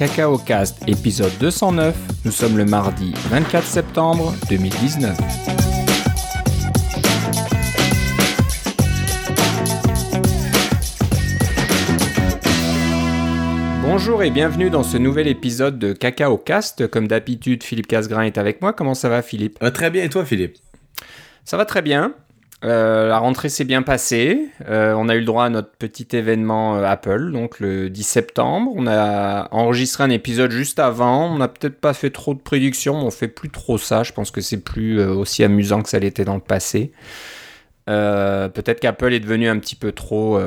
Cacao Cast épisode 209. Nous sommes le mardi 24 septembre 2019. Bonjour et bienvenue dans ce nouvel épisode de Cacao Cast. Comme d'habitude, Philippe Casgrain est avec moi. Comment ça va, Philippe? Euh, Très bien, et toi, Philippe? Ça va très bien. Euh, la rentrée s'est bien passée. Euh, on a eu le droit à notre petit événement euh, Apple, donc le 10 septembre. On a enregistré un épisode juste avant. On n'a peut-être pas fait trop de prédictions, mais on fait plus trop ça. Je pense que c'est plus aussi amusant que ça l'était dans le passé. Peut-être qu'Apple est devenu un petit peu trop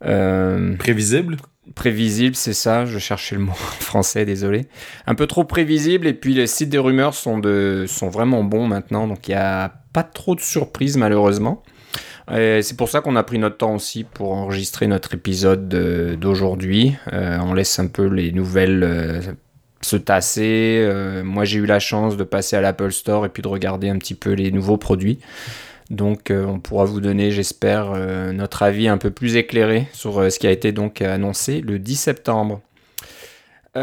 Prévisible prévisible, c'est ça. Je cherchais le mot français, désolé. Un peu trop prévisible. Et puis les sites des rumeurs sont de sont vraiment bons maintenant, donc il y a pas trop de surprises malheureusement. C'est pour ça qu'on a pris notre temps aussi pour enregistrer notre épisode de- d'aujourd'hui. Euh, on laisse un peu les nouvelles euh, se tasser. Euh, moi, j'ai eu la chance de passer à l'Apple Store et puis de regarder un petit peu les nouveaux produits. Donc, euh, on pourra vous donner, j'espère, euh, notre avis un peu plus éclairé sur euh, ce qui a été donc annoncé le 10 septembre.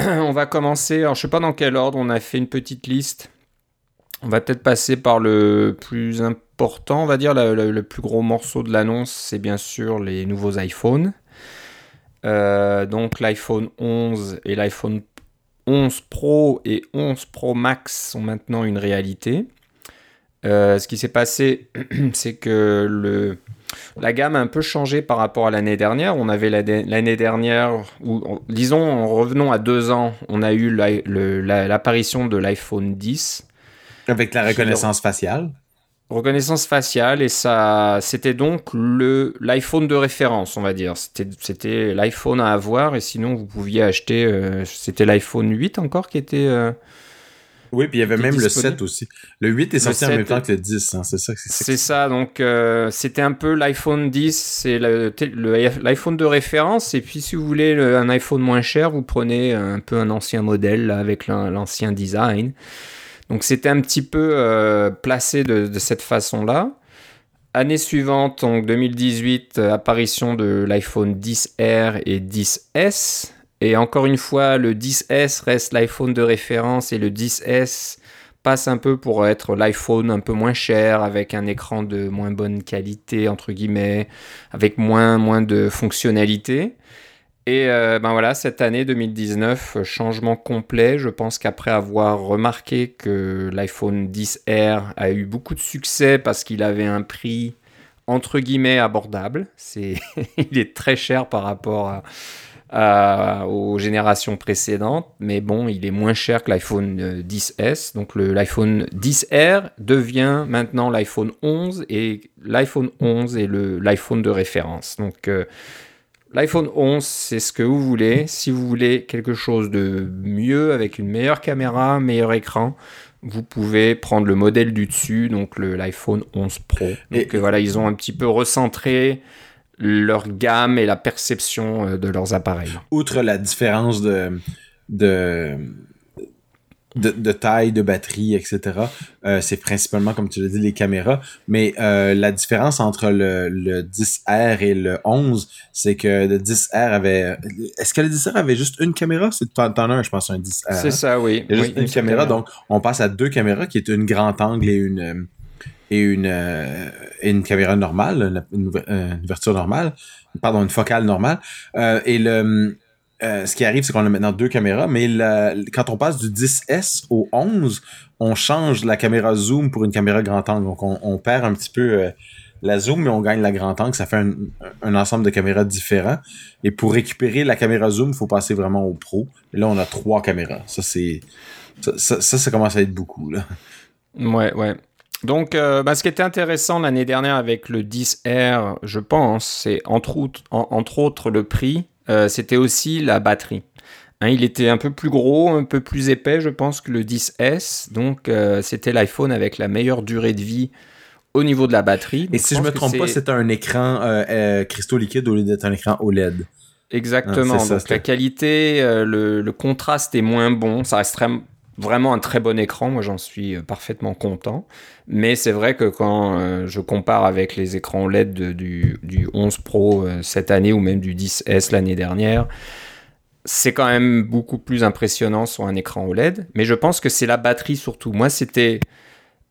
On va commencer. Alors, je sais pas dans quel ordre. On a fait une petite liste. On va peut-être passer par le plus important, on va dire, le, plus gros morceau de l'annonce, c'est bien sûr les nouveaux iPhones. Donc l'iPhone 11 et l'iPhone 11 Pro et 11 Pro Max sont maintenant une réalité. Euh, ce qui s'est passé, c'est que le, la gamme a un peu changé par rapport à l'année dernière. On avait l'année dernière, ou disons, en revenant à deux ans, on a eu la- l'apparition de l'iPhone 10. avec la reconnaissance faciale. Reconnaissance faciale et ça, c'était donc le l'iPhone de référence, on va dire. C'était c'était l'iPhone à avoir et sinon vous pouviez acheter. euh, c'était l'iPhone 8 encore qui était. euh, Oui, puis il y avait même le 7 aussi. Le 8 est sorti en 7, même temps que le 10, hein, c'est ça c'est. Ça, donc euh, c'était un peu l'iPhone 10, c'est l'iPhone de référence. Et puis si vous voulez le- un iPhone moins cher, vous prenez un peu un ancien modèle là, avec l'an- l'ancien design. Donc c'était un petit peu euh, placé de, de cette façon-là. Année suivante, donc 2018, euh, apparition de l'iPhone 10R et 10S. Et encore une fois, le 10S reste l'iPhone de référence et le 10S passe un peu pour être l'iPhone un peu moins cher, avec un écran de moins bonne qualité, entre guillemets, avec moins, moins de fonctionnalités. Et euh, ben voilà, cette année 2019, euh, changement complet. Je pense qu'après avoir remarqué que l'iPhone 10R a eu beaucoup de succès parce qu'il avait un prix entre guillemets abordable, c'est il est très cher par rapport à, à- aux générations précédentes, mais bon, il est moins cher que l'iPhone euh, 10S. Donc le- l'iPhone 10R devient maintenant l'iPhone 11 et l'iPhone 11 est l'iPhone de référence. Donc euh, L'iPhone 11, c'est ce que vous voulez. Si vous voulez quelque chose de mieux, avec une meilleure caméra, meilleur écran, vous pouvez prendre le modèle du dessus, donc l'iPhone 11 Pro. Donc Et- euh, voilà, ils ont un petit peu recentré leur gamme et la perception euh, de leurs appareils. Outre la différence de, de, de, de taille, de batterie, etc., euh, c'est principalement, comme tu l'as dit, les caméras. Mais euh, la différence entre le, le 10R et le 11, c'est que le 10R avait... Est-ce que le 10R avait juste une caméra? C'est T'en as un, je pense, un 10R. C'est hein? ça, oui. Il y a juste Oui, une caméra, donc on passe à deux caméras qui est une grand angle et une euh, une euh, une caméra normale, une, ouver- une ouverture normale, pardon, une focale normale. Euh, et le euh, ce qui arrive, c'est qu'on a maintenant deux caméras, mais quand on passe du 10S au 11, on change la caméra zoom pour une caméra grand angle. Donc on, perd un petit peu la zoom, mais on gagne la grand angle. Ça fait un, ensemble de caméras différents. Et pour récupérer la caméra zoom, il faut passer vraiment au pro. Et là, on a trois caméras. Ça, c'est ça, ça, ça, ça commence à être beaucoup. Là. Ouais, ouais. Donc, euh, bah, ce qui était intéressant l'année dernière avec le 10R, je pense, c'est entre autres, en- entre autres le prix, euh, c'était aussi la batterie. Hein, il était un peu plus gros, un peu plus épais, je pense, que le 10S. Donc, euh, c'était l'iPhone avec la meilleure durée de vie au niveau de la batterie. Et si je pense me trompe pas, c'était un écran cristaux liquides au lieu d'être un écran OLED. Exactement. Ah, ça, Donc la qualité, le, le contraste est moins bon. Ça reste vraiment un très bon écran. Moi, j'en suis parfaitement content. Mais c'est vrai que quand euh, je compare avec les écrans LED de- du, du 11 Pro euh, cette année ou même du 10S l'année dernière, c'est quand même beaucoup plus impressionnant sur un écran OLED. Mais je pense que c'est la batterie surtout. Moi, c'était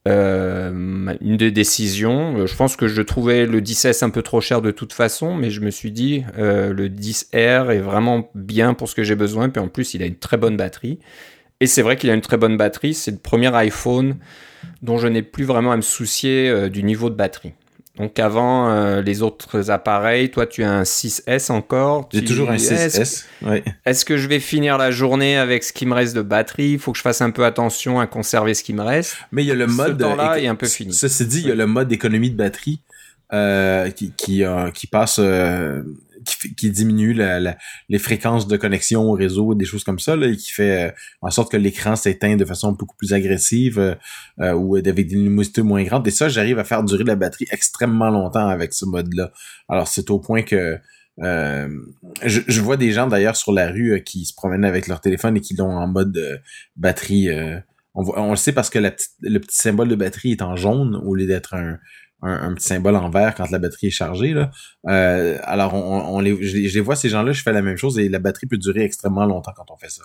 euh, une des décisions. Je pense que je trouvais le 10S un peu trop cher de toute façon, mais je me suis dit le 10R est vraiment bien pour ce que j'ai besoin. Puis en plus, il a une très bonne batterie. Et c'est vrai qu'il a une très bonne batterie. C'est le premier iPhone dont je n'ai plus vraiment à me soucier du niveau de batterie. Donc avant euh, les autres appareils, toi tu as un 6S encore. J'ai toujours un 6S. Est-ce que je vais finir la journée avec ce qui me reste de batterie? Il faut que je fasse un peu attention à conserver ce qui me reste. Mais il y a le mode. Là est un peu fini. Ceci dit, il y a le mode économie de batterie euh, qui qui, euh, qui passe qui, diminue les fréquences de connexion au réseau, des choses comme ça, là, et qui fait euh, en sorte que l'écran s'éteint de façon beaucoup plus agressive euh, euh, ou avec des luminosités moins grandes. Et ça, j'arrive à faire durer la batterie extrêmement longtemps avec ce mode-là. Alors, c'est au point que je, vois des gens d'ailleurs sur la rue qui se promènent avec leur téléphone et qui l'ont en mode batterie. On, on, le sait parce que la le petit symbole de batterie est en jaune au lieu d'être un, un, petit symbole en vert quand la batterie est chargée. Là. Euh, alors, on, les, je, les vois, ces gens-là, je fais la même chose et la batterie peut durer extrêmement longtemps quand on fait ça.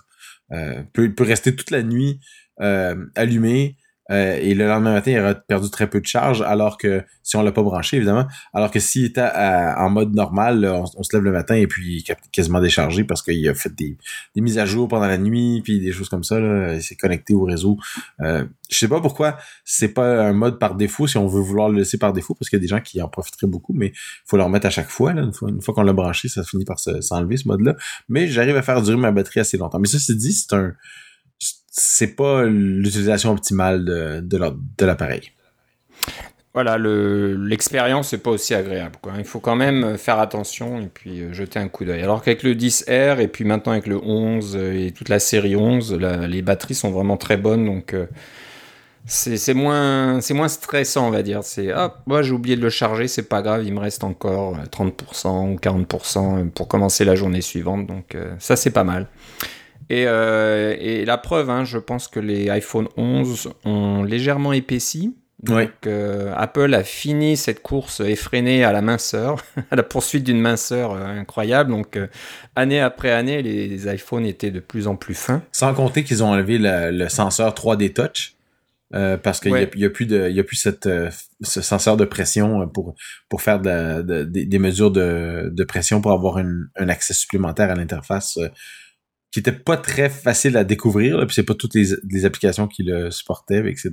Euh, peut, peut rester toute la nuit euh, allumée. Euh, et le lendemain matin, il aura perdu très peu de charge, alors que si on l'a pas branché, évidemment, alors que s'il était en mode normal, on, se lève le matin et puis il est quasiment déchargé parce qu'il a fait des, mises à jour pendant la nuit, puis des choses comme ça, là, il s'est connecté au réseau. Euh, je sais pas pourquoi c'est pas un mode par défaut si on veut vouloir le laisser par défaut, parce qu'il y a des gens qui en profiteraient beaucoup, mais il faut le remettre à chaque fois. Là, une fois, fois qu'on l'a branché, ça finit par s'enlever ce mode-là. Mais j'arrive à faire durer ma batterie assez longtemps. Mais ça, c'est dit, c'est un c'est pas l'utilisation optimale de, de l'appareil. Voilà, l'expérience n'est pas aussi agréable. Quoi. Il faut quand même faire attention et puis euh, jeter un coup d'œil. Alors qu'avec le 10R et puis maintenant avec le 11 et toute la série 11, les batteries sont vraiment très bonnes. Donc euh, c'est moins, moins stressant, on va dire. C'est ah, moi j'ai oublié de le charger, c'est pas grave, il me reste encore 30% euh, ou 40% pour commencer la journée suivante. Donc ça c'est pas mal. Euh, et, la preuve, hein, je pense que les iPhone 11 ont légèrement épaissi. Donc euh, Apple a fini cette course effrénée à la minceur, à la poursuite d'une minceur euh, incroyable. Donc année après année, les, iPhones étaient de plus en plus fins. Sans compter qu'ils ont enlevé le, senseur 3D Touch. parce qu'il n'y a, plus de, il y a plus cette, ce senseur de pression pour pour faire des mesures de, pression pour avoir un accès supplémentaire à l'interface qui était pas très facile à découvrir, là, puis c'est pas toutes les, applications qui le supportaient, etc.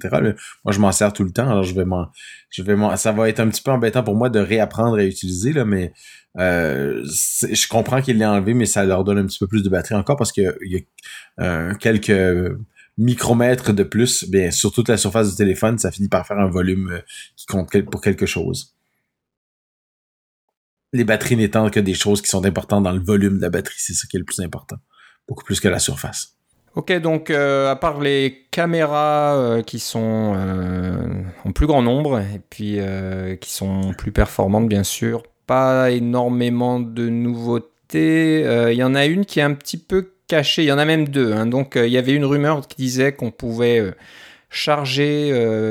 Moi, je m'en sers tout le temps, alors je vais m'en, je vais m'en, ça va être un petit peu embêtant pour moi de réapprendre à utiliser, là, mais euh, je comprends qu'il l'ait enlevé, mais ça leur donne un petit peu plus de batterie encore parce qu'il y a, euh, quelques micromètres de plus, bien sur toute la surface du téléphone, ça finit par faire un volume euh, qui compte pour quelque chose. Les batteries n'étant que des choses qui sont importantes dans le volume de la batterie, c'est ça qui est le plus important beaucoup plus que la surface. Ok, donc euh, à part les caméras euh, qui sont euh, en plus grand nombre et puis qui sont plus performantes bien sûr, pas énormément de nouveautés. Il y en a une qui est un petit peu cachée, il y en a même deux. Hein. donc il y avait une rumeur qui disait qu'on pouvait charger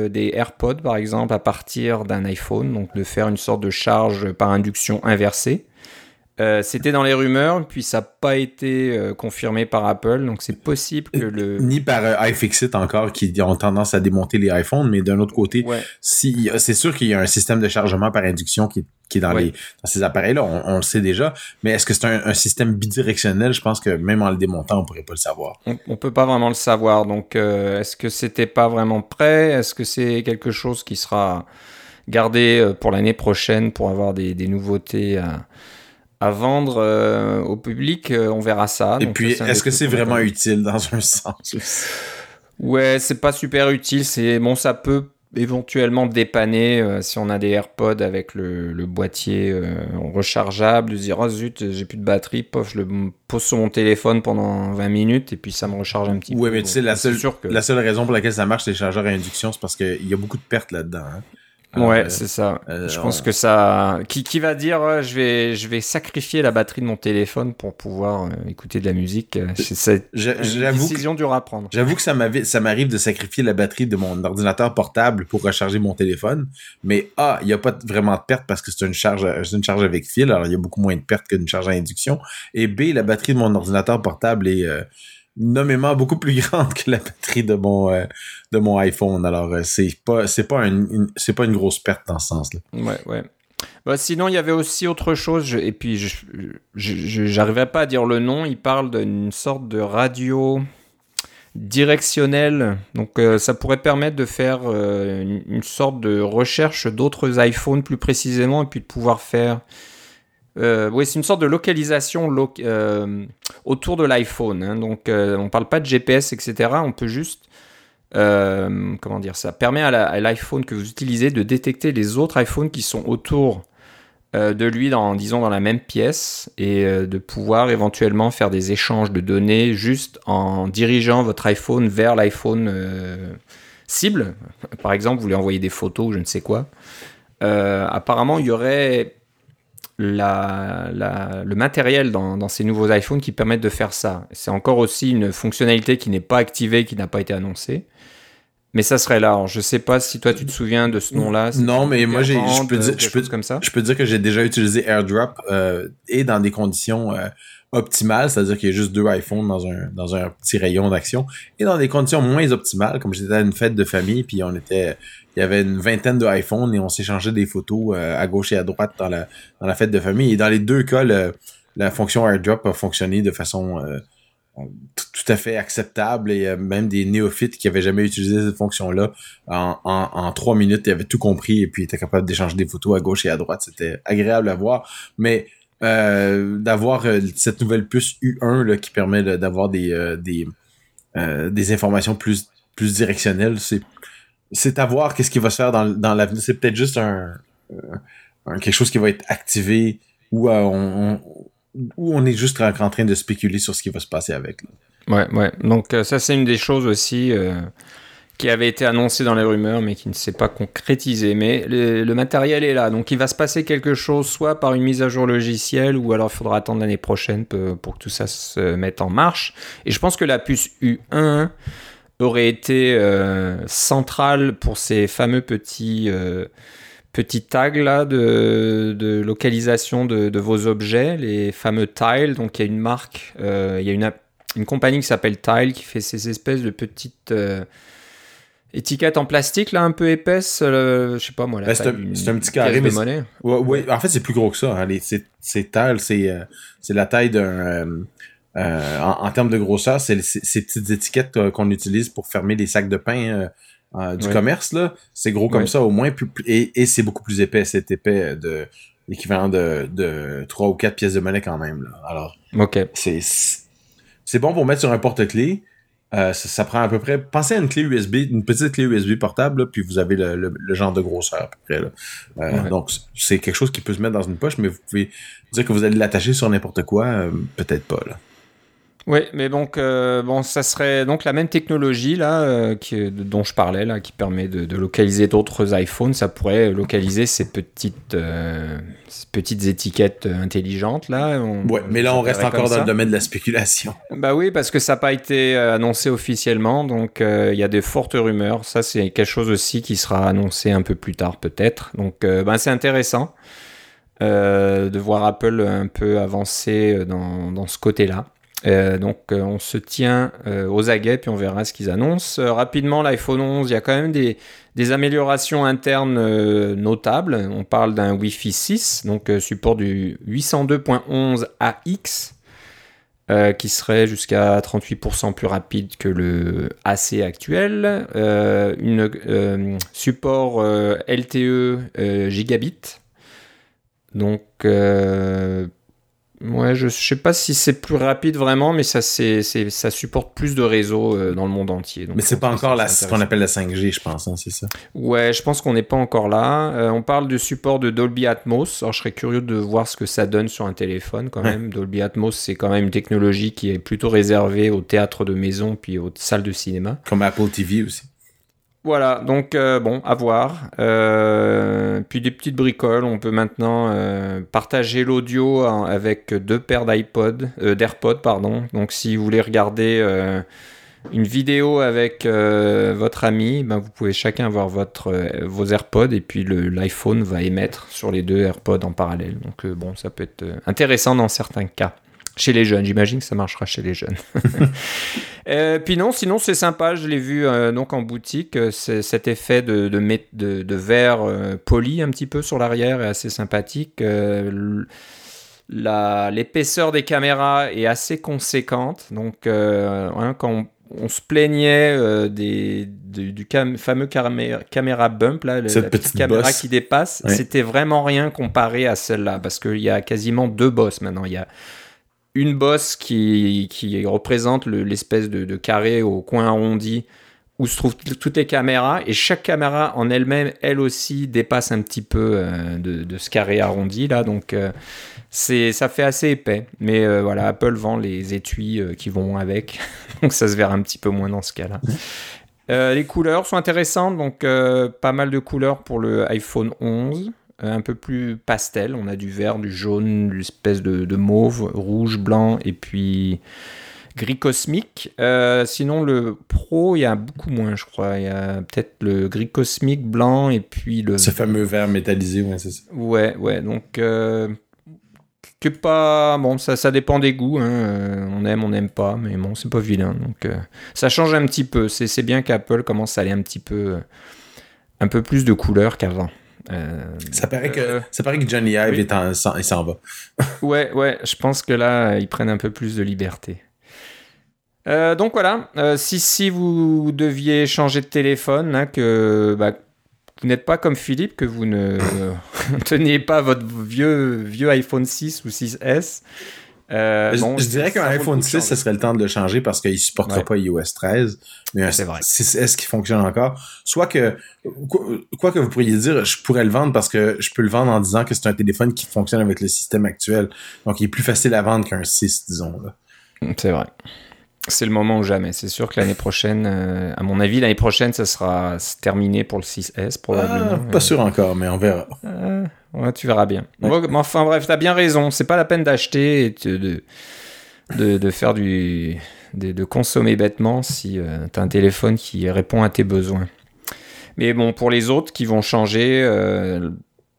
des AirPods par exemple à partir d'un iPhone, donc de faire une sorte de charge par induction inversée. Euh, c'était dans les rumeurs, puis ça n'a pas été euh, confirmé par Apple, donc c'est possible que le... Ni par euh, iFixit encore, qui ont tendance à démonter les iPhones, mais d'un autre côté, si, c'est sûr qu'il y a un système de chargement par induction qui, qui est dans, les, dans ces appareils-là, on, le sait déjà, mais est-ce que c'est un, système bidirectionnel? Je pense que même en le démontant, on pourrait pas le savoir. On, on peut pas vraiment le savoir, donc est-ce que c'était pas vraiment prêt? Est-ce que c'est quelque chose qui sera gardé pour l'année prochaine pour avoir des, des nouveautés à à vendre euh, au public, euh, on verra ça. Et puis, est-ce que c'est vraiment utile dans un sens? Ouais, c'est pas super utile. C'est bon, ça peut éventuellement dépanner euh, si on a des AirPods avec le, boîtier rechargeable, de dire oh zut, j'ai plus de batterie, pof, je le pose sur mon téléphone pendant 20 minutes et puis ça me recharge un petit peu. Ouais, mais tu sais, la, seule, la seule raison pour laquelle ça marche, les chargeurs à induction, c'est parce qu'il y a beaucoup de pertes là-dedans. Hein. Ouais, c'est ça. je pense que ça. Qui, qui va dire je vais je vais sacrifier la batterie de mon téléphone pour pouvoir écouter de la musique. C'est une décision dure à prendre. J'avoue que ça ça m'arrive de sacrifier la batterie de mon ordinateur portable pour recharger mon téléphone. Mais A, il n'y a pas vraiment de perte parce que c'est une charge, une charge avec fil. Alors, il y a beaucoup moins de perte qu'une charge à induction. Et B, la batterie de mon ordinateur portable est euh, nommément beaucoup plus grande que la batterie de mon, euh, de mon iPhone. Alors, euh, c'est pas, c'est pas une, c'est pas une grosse perte dans ce sens-là. Ouais, ouais. Bah, sinon, il y avait aussi autre chose, et puis je n'arrivais pas à dire le nom. Il parle d'une sorte de radio directionnel. Donc euh, ça pourrait permettre de faire euh, une, sorte de recherche d'autres iPhones plus précisément et puis de pouvoir faire... Euh, oui, c'est une sorte de localisation autour de l'iPhone. Hein. Donc on ne parle pas de GPS, etc. On peut juste... comment dire ça permet à l'iPhone que vous utilisez de détecter les autres iPhones qui sont autour euh, de lui disons, dans la même pièce et euh, de pouvoir éventuellement faire des échanges de données juste en dirigeant votre iPhone vers l'iPhone euh, cible. Par exemple, vous lui envoyez des photos je ne sais quoi. apparemment, il y aurait le matériel dans, dans, ces nouveaux iPhones qui permettent de faire ça. C'est encore aussi une fonctionnalité qui n'est pas activée, qui n'a pas été annoncée. Mais ça serait là. Je sais pas si toi tu te souviens de ce nom-là. Non, mais moi j'ai, je peux dire, je peux, comme ça. Je peux dire que j'ai déjà utilisé AirDrop euh, et dans des conditions euh, optimales, c'est-à-dire qu'il y a juste deux iPhones dans un dans un petit rayon d'action, et dans des conditions moins optimales, comme j'étais à une fête de famille, puis on était, il y avait une vingtaine de iPhones et on s'échangeait des photos euh, à gauche et à droite dans la dans la fête de famille. Et dans les deux cas, la fonction AirDrop a fonctionné de façon euh, tout à fait acceptable et euh, même des néophytes qui avaient jamais utilisé cette fonction-là en, en, trois minutes ils avaient tout compris et puis étaient capables d'échanger des photos à gauche et à droite c'était agréable à voir mais euh, d'avoir euh, cette nouvelle puce U1 là, qui permet d'avoir des des des informations plus plus directionnelles c'est c'est à voir qu'est-ce qui va se faire dans, dans l'avenir c'est peut-être juste un, quelque chose qui va être activé ou on, où on est juste en, train de spéculer sur ce qui va se passer avec. Ouais, ouais. Donc euh, ça, c'est une des choses aussi euh, qui avait été annoncée dans les rumeurs, mais qui ne s'est pas concrétisée. Mais le, matériel est là, donc il va se passer quelque chose, soit par une mise à jour logicielle, ou alors il faudra attendre l'année prochaine pour que tout ça se mette en marche. Et je pense que la puce U1 aurait été euh, centrale pour ces fameux petits petit tag là de, localisation de, vos objets, les fameux tiles. Donc il y a une marque, euh, il y a une, une compagnie qui s'appelle Tile qui fait ces espèces de petites euh, étiquettes en plastique là un peu épaisses. Euh, je sais pas moi. c'est un, petit carré. Mais. Ouais, en fait c'est plus gros que ça. Hein. ces, tiles c'est la taille d'un en, termes de grosseur, c'est ces petites étiquettes qu'on utilise pour fermer les sacs de pain euh, du commerce, là. C'est gros comme ça, au moins. et, et c'est beaucoup plus épais. C'est épais de l'équivalent de, de 3 ou 4 pièces de monnaie quand même. Là. Alors, c'est c'est bon pour mettre sur un porte-clés. Euh, ça, prend à peu près. Pensez à une clé USB, une petite clé USB portable, puis vous avez le, le, genre de grosseur à peu près. Là. Euh, donc, c'est quelque chose qui peut se mettre dans une poche, mais vous pouvez dire que vous allez l'attacher sur n'importe quoi, peut-être pas. Là. Oui, mais donc euh, bon, ça serait donc la même technologie là euh, qui, dont je parlais là, qui permet de, localiser d'autres iPhones. Ça pourrait localiser ces petites euh, petites étiquettes intelligentes là. ouais, mais là on reste encore dans le domaine de la spéculation. Bah oui, parce que ça n'a pas été annoncé officiellement, donc il y a des fortes rumeurs. Ça c'est quelque chose aussi qui sera annoncé un peu plus tard peut-être. Donc ben, c'est intéressant. de voir Apple un peu avancer dans, dans ce côté-là. Euh, donc euh, on se tient euh, aux aguets puis on verra ce qu'ils annoncent. rapidement, l'iPhone 11, il y a quand même des, améliorations internes notables. On parle d'un Wi-Fi 6, donc support du 802.11 AX. qui serait jusqu'à 38% plus rapide que le AC actuel, une support LTE gigabit, donc Ouais, je sais pas si c'est plus rapide vraiment, mais ça, c'est, ça supporte plus de réseaux euh, dans le monde entier. mais c'est pas encore la, ce qu'on appelle la 5G, je pense, hein, c'est ça? Ouais, je pense qu'on n'est pas encore là. Euh, on parle du support de Dolby Atmos. Alors, je serais curieux de voir ce que ça donne sur un téléphone quand même. Dolby Atmos, c'est quand même une technologie qui est plutôt réservée au théâtre de maison puis aux salles de cinéma. Comme Apple TV aussi. Voilà, donc euh, bon, à voir. Euh, puis des petites bricoles, on peut maintenant euh, partager l'audio avec deux paires d'iPod, d'AirPod, pardon. Donc si vous voulez regarder une vidéo avec votre ami, ben, vous pouvez chacun avoir votre, vos AirPods et puis l'iPhone va émettre sur les deux AirPods en parallèle. Donc bon, ça peut être intéressant dans certains cas. Chez les jeunes, j'imagine que ça marchera chez les jeunes. euh, puis non, sinon c'est sympa, je l'ai vu euh, donc en boutique, euh, cet effet de, de, de, de verre euh, poli un petit peu sur l'arrière est assez sympathique. L'épaisseur des caméras est assez conséquente, donc hein, quand on, on, se plaignait des, du, fameux caméra, bump, là, la petite, caméra qui dépasse, c'était vraiment rien comparé à celle-là, parce qu'il y a quasiment deux bosses maintenant. Il y a une bosse qui, qui représente l'espèce de, carré au coin arrondi où se trouvent toutes les caméras et chaque caméra en elle-même, elle aussi, dépasse un petit peu euh, de, ce carré arrondi là, donc euh, c'est ça fait assez épais. Mais euh, voilà, Apple vend les étuis qui vont avec, donc ça se verra un petit peu moins dans ce cas-là. les couleurs sont intéressantes, donc pas mal de couleurs pour le iPhone 11. Euh, un peu plus pastel. On a du vert, du jaune, une espèce de, mauve, rouge, blanc et puis gris cosmique. Euh, sinon, le pro, il y a beaucoup moins, je crois. Il y a peut-être le gris cosmique blanc et puis le. Ce fameux vert métallisé, ouais, c'est ça. Ouais, ouais. Donc, euh, que pas. Bon, ça, ça dépend des goûts. Hein. On aime, on n'aime pas, mais bon, c'est pas vilain. Donc, ça change un petit peu. C'est bien qu'Apple commence à aller un petit peu. un peu plus de couleurs qu'avant. Euh, ça, paraît que, euh, ça paraît que Johnny Ive il s'en va. ouais, ouais, je pense que là, ils prennent un peu plus de liberté. Euh, donc voilà, si, si vous deviez changer de téléphone, hein, que bah, vous n'êtes pas comme Philippe, que vous ne teniez pas votre vieux, vieux iPhone 6 ou 6S, euh, je, dirais qu'un iPhone 6, ce serait le temps de le changer parce qu'il supportera pas iOS 13. Mais un 6S qui fonctionne encore. Soit que, quoi que vous pourriez dire, je pourrais le vendre parce que je peux le vendre en disant que c'est un téléphone qui fonctionne avec le système actuel. Donc, il est plus facile à vendre qu'un 6, disons. C'est vrai. C'est le moment ou jamais. C'est sûr que l'année prochaine, euh, à mon avis, l'année prochaine, ça sera terminé pour le 6S, probablement. Ah, pas sûr encore, mais on verra. Euh, Ouais, tu verras bien. enfin bref, t'as bien raison. C'est pas la peine d'acheter et de, de, de, faire du. De, de, consommer bêtement si euh, t'as un téléphone qui répond à tes besoins. Mais bon, pour les autres qui vont changer euh,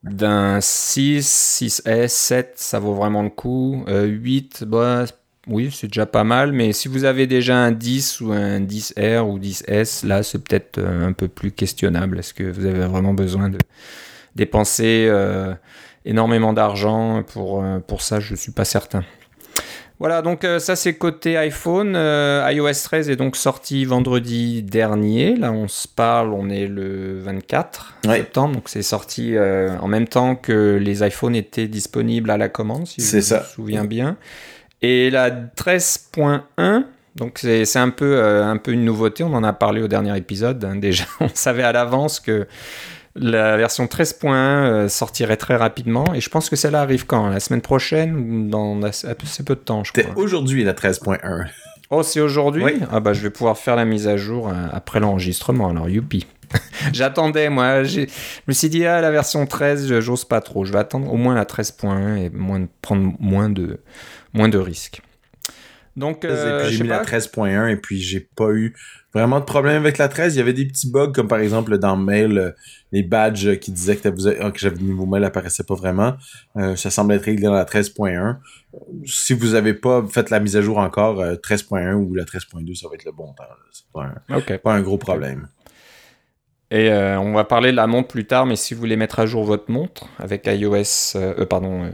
d'un 6, 6S, 7, ça vaut vraiment le coup. 8, euh, bah, oui, c'est déjà pas mal. Mais si vous avez déjà un 10 ou un 10R ou 10S, là, c'est peut-être un peu plus questionnable. Est-ce que vous avez vraiment besoin de dépenser euh, énormément d'argent pour, euh, pour ça, je ne suis pas certain. Voilà, donc euh, ça c'est côté iPhone. iOS 13 est donc sorti vendredi dernier. Là, on se parle, on est le 24 septembre, donc c'est sorti en même temps que les iPhones étaient disponibles à la commande, si je me souviens bien. Et la 13.1, donc c'est un peu, un peu une nouveauté, on en a parlé au dernier épisode. Hein, déjà, on savait à l'avance que la version 13.1 euh, sortirait très rapidement et je pense que celle-là arrive quand? La semaine prochaine ou dans assez, peu de temps, je crois. aujourd'hui la 13.1. Oh, c'est aujourd'hui? Ah bah je vais pouvoir faire la mise à jour euh, après l'enregistrement, alors youpi. J'attendais, moi. Je me suis dit, ah, la version 13, j'ose pas trop. Je vais attendre au moins la 13.1 et moins, prendre moins de, moins de risques. Donc, euh, j'ai mis la 13.1 et puis j'ai pas eu vraiment de problème avec la 13. Il y avait des petits bugs comme par exemple dans Mail, euh, les badges qui disaient que, ah, que j'avais niveau mail apparaissait pas vraiment. Euh, ça semble être réglé dans la 13.1. Si vous avez pas fait la mise à jour encore, 13.1 ou la 13.2, ça va être le bon temps. C'est pas, pas, un gros problème. Et on va parler de la montre plus tard, mais si vous voulez mettre à jour votre montre avec iOS, pardon,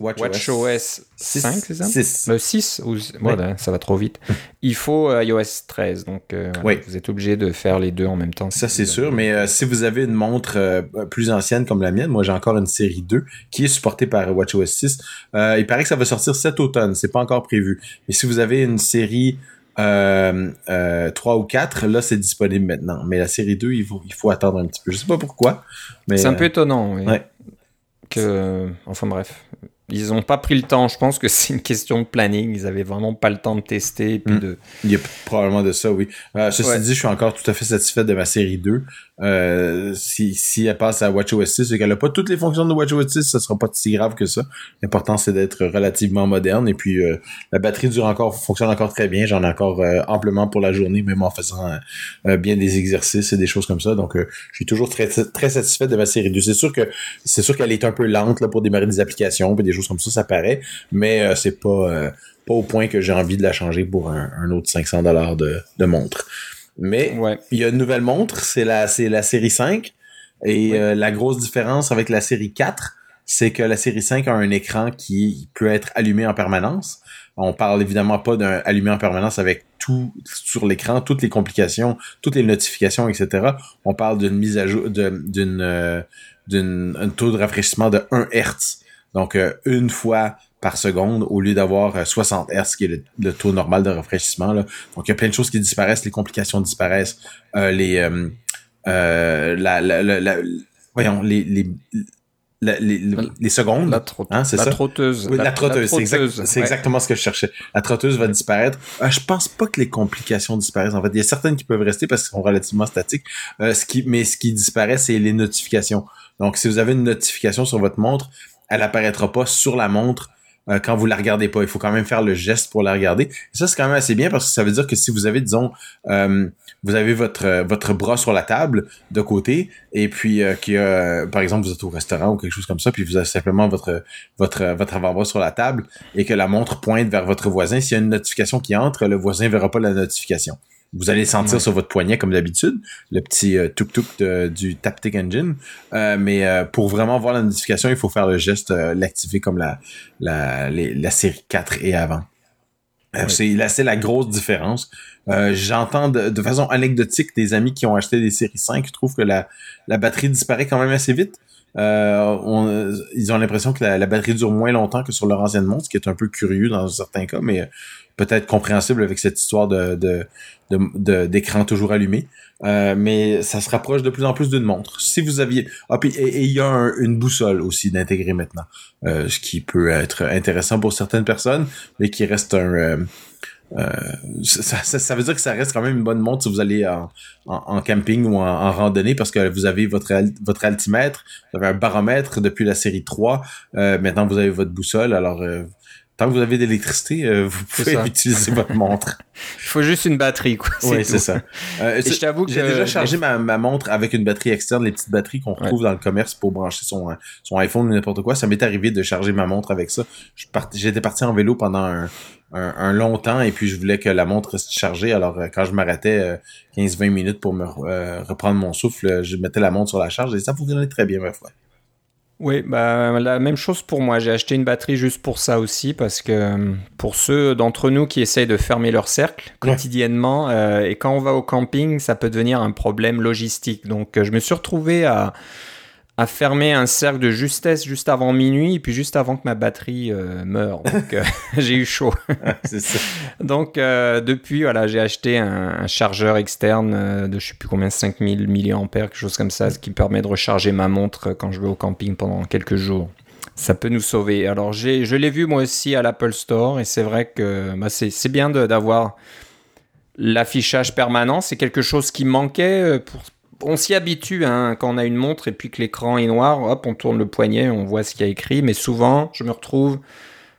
WatchOS 5, c'est ça? 6. 6, ou... ça va trop vite. Il faut euh, iOS 13, donc euh, vous êtes obligé de faire les deux en même temps. Ça, c'est sûr, mais euh, si vous avez une montre plus ancienne comme la mienne, moi j'ai encore une série 2 qui est supportée par WatchOS 6. il paraît que ça va sortir cet automne, c'est pas encore prévu. Mais si vous avez une série 3 ou 4, là c'est disponible maintenant. Mais la série 2, il faut, il faut attendre un petit peu. Je sais pas pourquoi. C'est un peu étonnant, oui. Que... Enfin bref. Ils n'ont pas pris le temps. Je pense que c'est une question de planning. Ils avaient vraiment pas le temps de tester. puis Mm. de... Il y a probablement de ça, oui. Euh, ceci Ouais. dit, je suis encore tout à fait satisfait de ma série 2. Euh, si, si elle passe à WatchOS 6 et qu'elle n'a pas toutes les fonctions de WatchOS 6, ce sera pas si grave que ça. L'important, c'est d'être relativement moderne. Et puis, euh, la batterie dure encore, fonctionne encore très bien. J'en ai encore amplement pour la journée, même en faisant bien des exercices et des choses comme ça. Donc, je suis toujours très, très satisfait de ma série 2. C'est sûr que c'est sûr qu'elle est un peu lente là, pour démarrer des applications et des choses comme ça, ça paraît. Mais euh, c'est pas... euh, pas au point que j'ai envie de la changer pour un, un autre 500 dollars de, de montre. Mais Ouais. il y a une nouvelle montre, c'est la, c'est la série 5. Et euh, la grosse différence avec la série 4, c'est que la série 5 a un écran qui peut être allumé en permanence. On parle évidemment pas d'un allumé en permanence avec tout sur l'écran, toutes les complications, toutes les notifications, etc. On parle d'une mise à jour, d'une, d'une, un taux de rafraîchissement de 1 Hz. Donc, euh, une fois par seconde au lieu d'avoir euh, 60 Hz qui est le, le taux normal de rafraîchissement. Là. Donc, il y a plein de choses qui disparaissent, les complications disparaissent, euh, les, euh, euh, la, la, la, la- voyons, les, les, la- les, les secondes. La, tro- Hein, la ça? trotteuse. Oui, la, trotteuse, c'est exact- trotteuse, c'est ouais. exactement ce que je cherchais. La trotteuse va disparaître. Euh, je pense pas que les complications disparaissent. En fait, il y a certaines qui peuvent rester parce qu'elles sont relativement statiques. Euh, ce qui, mais ce qui disparaît, c'est les notifications. Donc, si vous avez une notification sur votre montre, elle apparaîtra pas sur la montre euh, quand vous la regardez pas. Il faut quand même faire le geste pour la regarder. Ça, c'est quand même assez bien parce que ça veut dire que si vous avez, disons, euh, vous avez votre euh, votre bras sur la table de côté et puis euh, euh, par exemple, vous êtes au restaurant ou quelque chose comme ça, puis vous avez simplement votre votre votre avant-bras sur la table et que la montre pointe vers votre voisin. S'il y a une notification qui entre, le voisin verra pas la notification. Vous allez sentir Ouais. sur votre poignet comme d'habitude, le petit euh, tuk-tuk de- du Taptic Engine. Euh, mais euh, pour vraiment voir la notification, il faut faire le geste, euh, l'activer comme la, la, les- la série 4 et avant. Euh, Ouais. C'est là, c'est la grosse différence. Euh, J'entends de, de façon anecdotique des amis qui ont acheté des séries 5 trouvent que la, la batterie disparaît quand même assez vite. Euh, on- ils ont l'impression que la, batterie dure moins longtemps que sur leur ancienne montre, ce qui est un peu curieux dans certains cas, mais euh, peut-être compréhensible avec cette histoire de de- de- d'écran toujours allumé. Euh, mais ça se rapproche de plus en plus d'une montre. Si vous aviez... Ah, puis, et il y a un- une boussole aussi d'intégrer maintenant, euh, ce qui peut être intéressant pour certaines personnes, mais qui reste un... euh, ça, ça, ça veut dire que ça reste quand même une bonne montre si vous allez en, en, en camping ou en, en randonnée parce que vous avez votre, votre altimètre, vous avez un baromètre depuis la série 3, euh, maintenant vous avez votre boussole, alors euh, tant que vous avez de l'électricité, euh, vous pouvez utiliser votre montre. Il faut juste une batterie, quoi. Oui, c'est ça. Euh, Et je t'avoue que J'ai déjà chargé ma, ma montre avec une batterie externe, les petites batteries qu'on retrouve dans le commerce pour brancher son, euh, son iPhone ou n'importe quoi. Ça m'est arrivé de charger ma montre avec ça. J'étais parti en vélo pendant un, un, un long temps et puis je voulais que la montre reste chargée. Alors euh, quand je m'arrêtais euh, 15-20 minutes pour me euh, reprendre mon souffle, euh, je mettais la montre sur la charge et ça fonctionnait très bien ma foi. Oui, bah, la même chose pour moi. J'ai acheté une batterie juste pour ça aussi, parce que euh, pour ceux d'entre nous qui essayent de fermer leur cercle quotidiennement, euh, et quand on va au camping, ça peut devenir un problème logistique. Donc euh, je me suis retrouvé à, à fermer un cercle de justesse juste avant minuit, et puis juste avant que ma batterie euh, meure. Donc euh, j'ai eu chaud. ça. Donc euh, depuis, voilà, j'ai acheté un, un chargeur externe de je sais plus combien, 5000 mAh, quelque chose comme ça, ce qui permet de recharger ma montre quand je vais au camping pendant quelques jours. Ça peut nous sauver. Alors j'ai, je l'ai vu moi aussi à l'Apple Store et c'est vrai que bah, c'est, bien d'avoir l'affichage permanent. C'est quelque chose qui manquait. Pour... On s'y habitue hein, quand on a une montre et puis que l'écran est noir, hop, on tourne le poignet, on voit ce qu'il y a écrit. Mais souvent, je me retrouve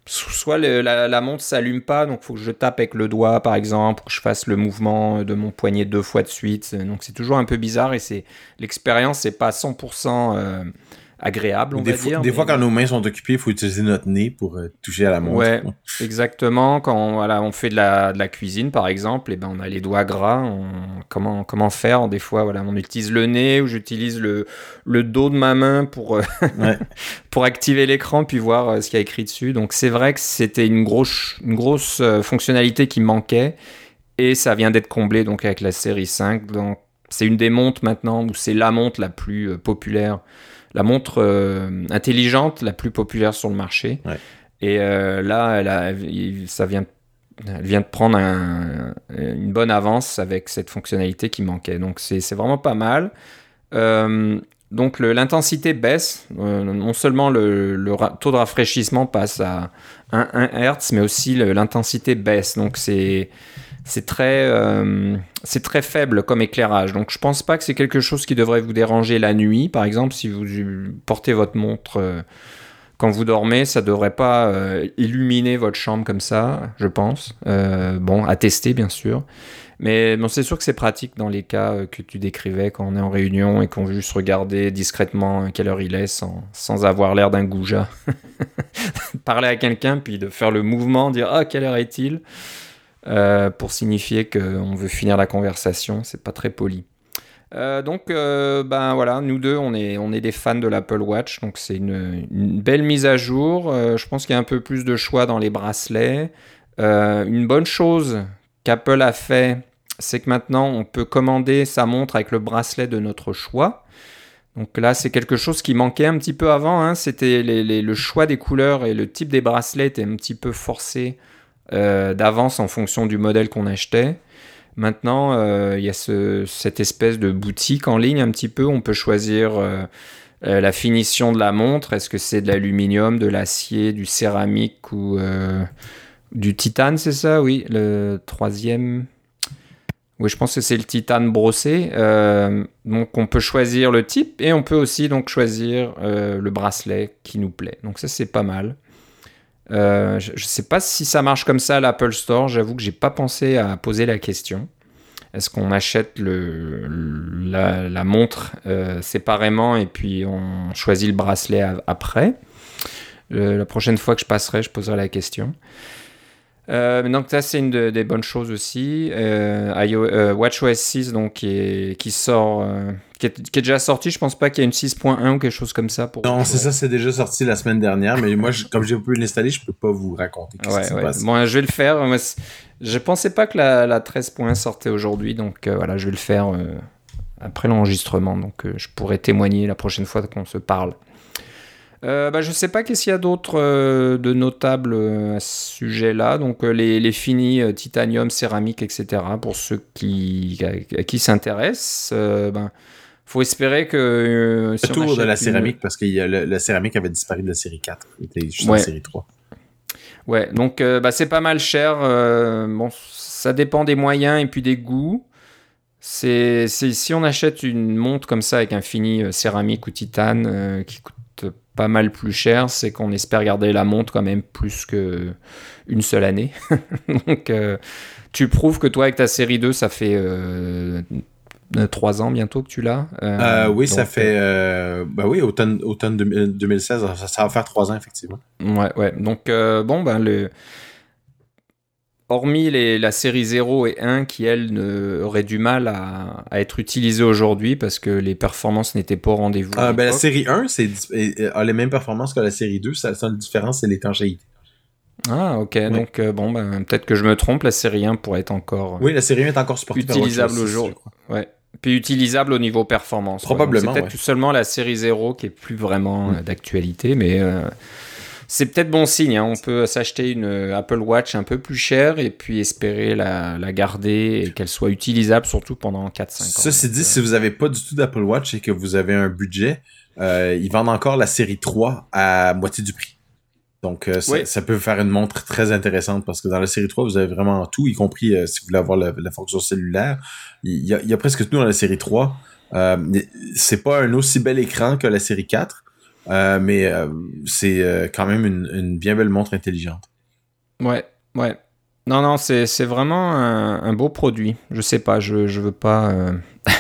soit la, montre s'allume pas, donc il faut que je tape avec le doigt par exemple, que je fasse le mouvement de mon poignet deux fois de suite. Donc c'est toujours un peu bizarre et c'est l'expérience c'est pas 100% euh, agréable on Des, va fois, dire. des mais- fois, quand nos mains sont occupées, il faut utiliser notre nez pour euh, toucher à la montre. Ouais. Exactement, quand on, voilà, on fait de la, de la cuisine par exemple, et ben on a les doigts gras, on- comment, comment faire Des fois, voilà, on utilise le nez ou j'utilise le, le dos de ma main pour, euh, Ouais. pour activer l'écran puis voir euh, ce qu'il y a écrit dessus. Donc c'est vrai que c'était une grosse, une grosse fonctionnalité qui manquait et ça vient d'être comblé donc avec la série 5. Donc c'est une des montres maintenant où c'est la montre la plus populaire, la montre euh, intelligente la plus populaire sur le marché. Ouais. Et euh, là, elle a- ça vient, elle vient de prendre un- une bonne avance avec cette fonctionnalité qui manquait. Donc c'est c'est vraiment pas mal. Euh, donc l'intensité baisse. non seulement le, taux de rafraîchissement passe à 1, 1 Hz, mais aussi l'intensité baisse. Donc c'est c'est très, euh, c'est très faible comme éclairage. Donc je pense pas que c'est quelque chose qui devrait vous déranger la nuit. Par exemple, si vous portez votre montre euh, quand vous dormez, ça devrait pas euh, illuminer votre chambre comme ça, je pense. bon, à tester bien sûr. Mais c'est sûr que c'est pratique dans les cas que tu décrivais quand on est en réunion et qu'on veut juste regarder discrètement quelle heure il est sans, sans avoir l'air d'un goujat. Parler à quelqu'un puis de faire le mouvement, dire ah quelle heure est-il? Euh, pour signifier qu'on veut finir la conversation. C'est pas très poli. Euh, donc, euh, ben voilà, nous deux, on est, on est des fans de l'Apple Watch, donc c'est une, belle mise à jour. je pense qu'il y a un peu plus de choix dans les bracelets. une bonne chose qu'Apple a fait, c'est que maintenant on peut commander sa montre avec le bracelet de notre choix. Donc là, c'est quelque chose qui manquait un petit peu avant. Hein. C'était le choix des couleurs et le type des bracelets était un petit peu forcé euh, d'avance en fonction du modèle qu'on achetait. Maintenant, euh, il y a cette espèce de boutique en ligne un petit peu. On peut choisir euh, la finition de la montre. Est-ce que c'est de l'aluminium, de l'acier, du céramique ou du titane, c'est ça? Oui, le troisième. Oui, je pense que c'est le titane brossé. donc, on peut choisir le type et on peut aussi donc choisir le bracelet qui nous plaît. Donc, ça, c'est pas mal. Euh, je ne sais pas si ça marche comme ça à l'Apple Store. J'avoue que j'ai pas pensé à poser la question. Est-ce qu'on achète la, montre euh, séparément et puis on choisit le bracelet après? La prochaine fois que je passerai, je poserai la question. Euh, donc ça c'est une des bonnes choses aussi. Euh, WatchOS 6 donc qui, qui sort qui est, déjà sorti. Je pense pas qu'il y ait une 6.1 ou quelque chose comme ça. Pour non, c'est ça, c'est déjà sorti la semaine dernière. Mais moi, comme j'ai pu l'installer, je peux pas vous raconter. Ouais, ouais. Bon, je vais le faire. Je pensais pas que la, la 13.1 sortait aujourd'hui, donc euh, voilà, je vais le faire euh, après l'enregistrement. Donc euh, je pourrai témoigner la prochaine fois qu'on se parle. Euh, bah, je sais pas qu'est-ce qu'il y a d'autre de notable à ce sujet-là. Donc les, les, finis titanium, céramique, etc. Pour ceux qui, à, qui s'intéressent. Ben, faut espérer que. Euh, si de la céramique, parce que la céramique avait disparu de la série 4. Il était juste la série 3. Ouais, donc euh, bah, c'est pas mal cher. Euh, bon, ça dépend des moyens et puis des goûts. C'est si on achète une montre comme ça avec un fini céramique ou titane qui coûte pas mal plus cher, c'est qu'on espère garder la montre quand même plus que une seule année. donc tu prouves que toi avec ta série 2, ça fait 3 ans bientôt que tu l'as. Euh, euh, oui, ça fait. Euh, bah oui, automne, automne 2016, ça, va faire 3 ans, effectivement. Ouais, ouais. Donc, bon, ben, le. Hormis les, la série 0 et 1 qui, elles, ne, auraient du mal à, à être utilisées aujourd'hui parce que les performances n'étaient pas au rendez-vous. ben, la série 1 c'est, a les mêmes performances que la série 2. La seule différence, c'est l'étanchéité. Ah, ok. Donc, bon, ben, peut-être que je me trompe. La série 1 pourrait être encore. Oui, la série 1 est encore. Utilisable aujourd'hui. Ouais. Puis utilisable au niveau performance. Probablement. C'est peut-être seulement la série 0 qui est plus vraiment mm. euh, d'actualité, mais euh, c'est peut-être bon signe. Hein. On peut s'acheter une euh, Apple Watch un peu plus chère et puis espérer la, garder et qu'elle soit utilisable surtout pendant 4-5 ans. Ceci dit, si vous n'avez pas du tout d'Apple Watch et que vous avez un budget, ils vendent encore la série 3 à moitié du prix. Donc, euh, ça, peut faire une montre très intéressante parce que dans la série 3, vous avez vraiment tout, y compris euh, si vous voulez avoir la, fonction cellulaire. Il y, a, presque tout dans la série 3. Euh, c'est pas un aussi bel écran que la série 4, mais c'est quand même une, bien belle montre intelligente. Ouais, ouais. Non, non, c'est vraiment un, beau produit. Je sais pas, je, je veux pas.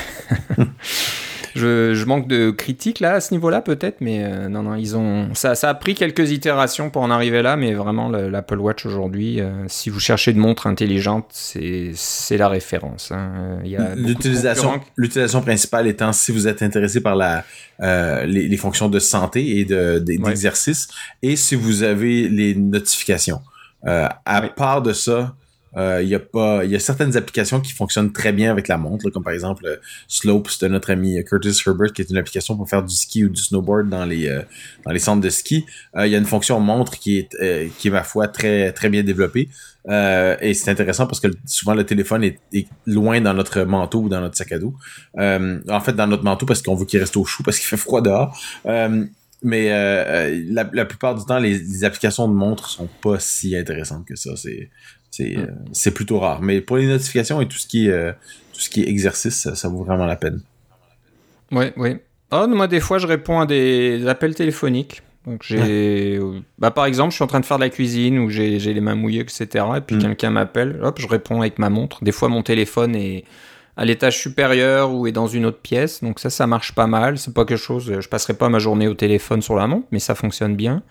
je, manque de critiques là à ce niveau-là peut-être, mais euh, non, non, ils ont ça, ça, a pris quelques itérations pour en arriver là, mais vraiment l'Apple Watch aujourd'hui, euh, si vous cherchez une montre intelligente, c'est la référence. Hein. L'utilisation l'utilisation principale étant si vous êtes intéressé par la euh, les, fonctions de santé et d'exercice, de, et si vous avez les notifications. à part de ça, il y a pas, il y a certaines applications qui fonctionnent très bien avec la montre, comme par exemple euh, Slopes de notre ami Curtis Herbert, qui est une application pour faire du ski ou du snowboard dans les dans les centres de ski. il y a une fonction montre qui est qui est ma foi très très bien développée. et c'est intéressant parce que souvent le téléphone est, loin dans notre manteau ou dans notre sac à dos. en fait, dans notre manteau parce qu'on veut qu'il reste au chaud parce qu'il fait froid dehors. Mais euh, euh, la, la, plupart du temps, les, applications de montres sont pas si intéressantes que ça. C'est c'est euh, c'est plutôt rare. Mais pour les notifications et tout ce qui est tout ce qui est exercice, ça, vaut vraiment la peine. Oui, oui. Oh, moi, des fois, je réponds à des appels téléphoniques. Donc, j'ai. Bah, par exemple, je suis en train de faire de la cuisine ou j'ai les mains mouillées, etc. Et puis, hmm. quelqu'un m'appelle. Hop, je réponds avec ma montre. Des fois, mon téléphone est à l'étage supérieur ou est dans une autre pièce. Donc ça, ça marche pas mal. C'est pas quelque chose. Je passerai pas ma journée au téléphone sur la montre, mais ça fonctionne bien.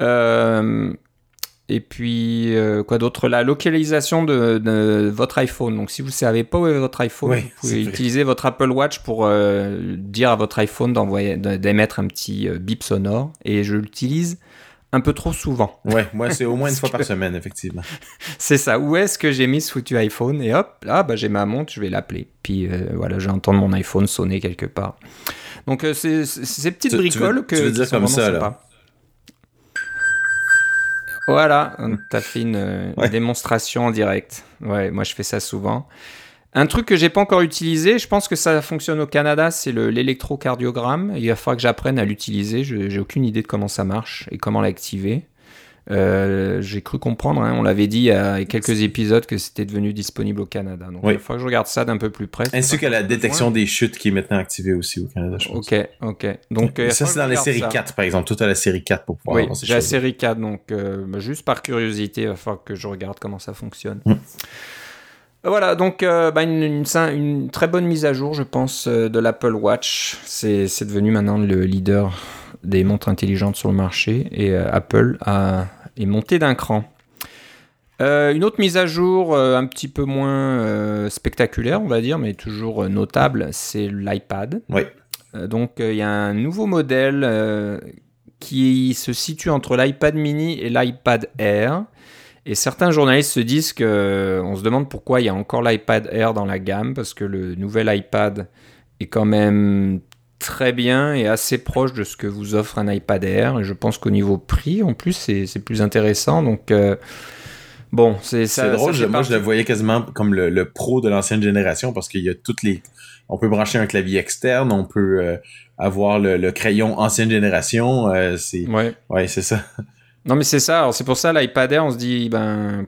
Euh, et puis euh, quoi d'autre? La localisation de, votre iPhone. Donc si vous savez pas où est votre iPhone, vous pouvez utiliser votre Apple Watch pour euh, dire à votre iPhone d'envoyer, d'émettre un petit bip sonore. Et je l'utilise un peu trop souvent. Ouais, moi c'est au moins une fois par semaine, effectivement. c'est ça. Où est-ce que j'ai mis ce foutu iPhone? Et hop, là, bah, j'ai ma montre, je vais l'appeler. Puis euh, voilà, je vais entendre mon iPhone sonner quelque part. Donc euh, c'est ces petites bricoles que. Tu veux dire comme ça, là? Voilà, t'as fait une, une, démonstration en direct. Ouais, moi je fais ça souvent. Un truc que j'ai pas encore utilisé, je pense que ça fonctionne au Canada, c'est l'électrocardiogramme. Il va falloir que j'apprenne à l'utiliser. Je J'ai aucune idée de comment ça marche et comment l'activer. Euh, j'ai cru comprendre, hein, on l'avait dit il y a quelques épisodes que c'était devenu disponible au Canada. Donc il faut que je regarde ça d'un peu plus près. Ainsi que la détection des chutes qui est maintenant activée aussi au Canada, je pense. Ok, ok. Donc, ça, c'est dans la série 4, par exemple. Tout à la série 4 pour pouvoir Oui, j'ai la série 4, donc euh, bah, juste par curiosité, il va falloir que je regarde comment ça fonctionne. Mm. Voilà, donc euh, bah, une, très bonne mise à jour, je pense, euh, de l'Apple Watch. C'est devenu maintenant le leader des montres intelligentes sur le marché et euh, Apple a, est monté d'un cran. une autre mise à jour un petit peu moins spectaculaire, on va dire, mais toujours notable, c'est l'iPad. Oui. donc il y a un nouveau modèle qui se situe entre l'iPad mini et l'iPad Air. Et certains journalistes se disent que on se demande pourquoi il y a encore l'iPad Air dans la gamme parce que le nouvel iPad est quand même très bien et assez proche de ce que vous offre un iPad Air. Et je pense qu'au niveau prix, en plus, c'est plus intéressant. Donc euh, bon, c'est ça. drôle. moi, je le voyais quasiment comme le, pro de l'ancienne génération parce qu'il y a toutes les. On peut brancher un clavier externe, on peut euh, avoir le, crayon ancienne génération. Euh, c'est ouais, ouais c'est ça. Non, mais c'est ça. C'est pour ça, l'iPad Air, on se dit, ben.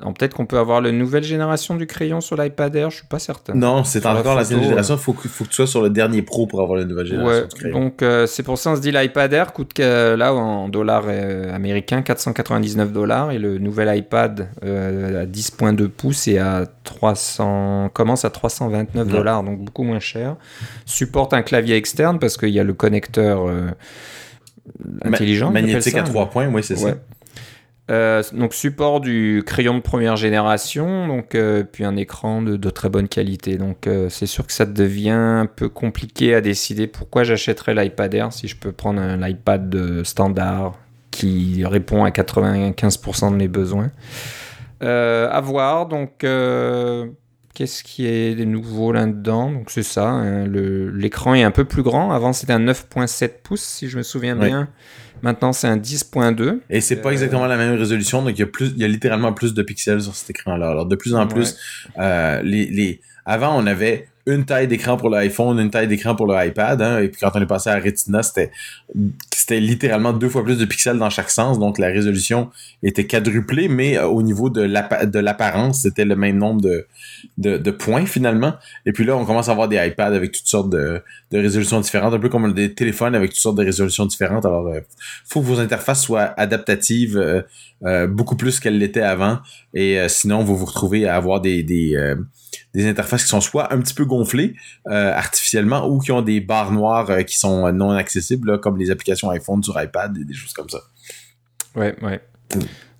Peut-être qu'on peut avoir la nouvelle génération du crayon sur l'iPad Air, je suis pas certain. Non, c'est encore la nouvelle génération, il faut, que, faut que tu sois sur le dernier Pro pour avoir la nouvelle génération du crayon. Donc euh, c'est pour ça on se dit l'iPad Air coûte là en dollars euh, américains 499 dollars et le nouvel iPad euh, à 10.2 pouces et à 300 commence à 329 dollars, donc beaucoup moins cher. Supporte un clavier externe parce qu'il y a le connecteur intelligent. magnétique à trois points, oui, c'est ça. Euh, donc support du crayon de première génération, donc euh, puis un écran de, très bonne qualité. Donc euh, c'est sûr que ça devient un peu compliqué à décider pourquoi j'achèterais l'iPad Air si je peux prendre un iPad standard qui répond à 95% de mes besoins. à voir, donc Qu'est-ce qui est de nouveau là-dedans? Donc c'est ça, hein, l'écran est un peu plus grand. Avant c'était un 9.7 pouces si je me souviens bien. Maintenant c'est un 10.2. Et c'est pas exactement la même résolution, donc il y a plus, il y a littéralement plus de pixels sur cet écran-là. Alors de plus en plus, euh, les, les, avant on avait une taille d'écran pour l'iPhone, une taille d'écran pour l'iPad. Hein, et puis quand on est passé à Retina, c'était littéralement deux fois plus de pixels dans chaque sens. Donc la résolution était quadruplée, mais euh, au niveau de l'apparence, c'était le même nombre de, points finalement. Et puis là, on commence à avoir des iPads avec toutes sortes de, résolutions différentes, un peu comme des téléphones avec toutes sortes de résolutions différentes. Alors, il euh, faut que vos interfaces soient adaptatives euh, beaucoup plus qu'elles l'étaient avant. Et sinon, vous vous retrouvez à avoir des des interfaces qui sont soit un petit peu gonflées euh, artificiellement ou qui ont des barres noires euh, qui sont non accessibles, comme les applications iPhone sur iPad et des choses comme ça. Ouais, ouais.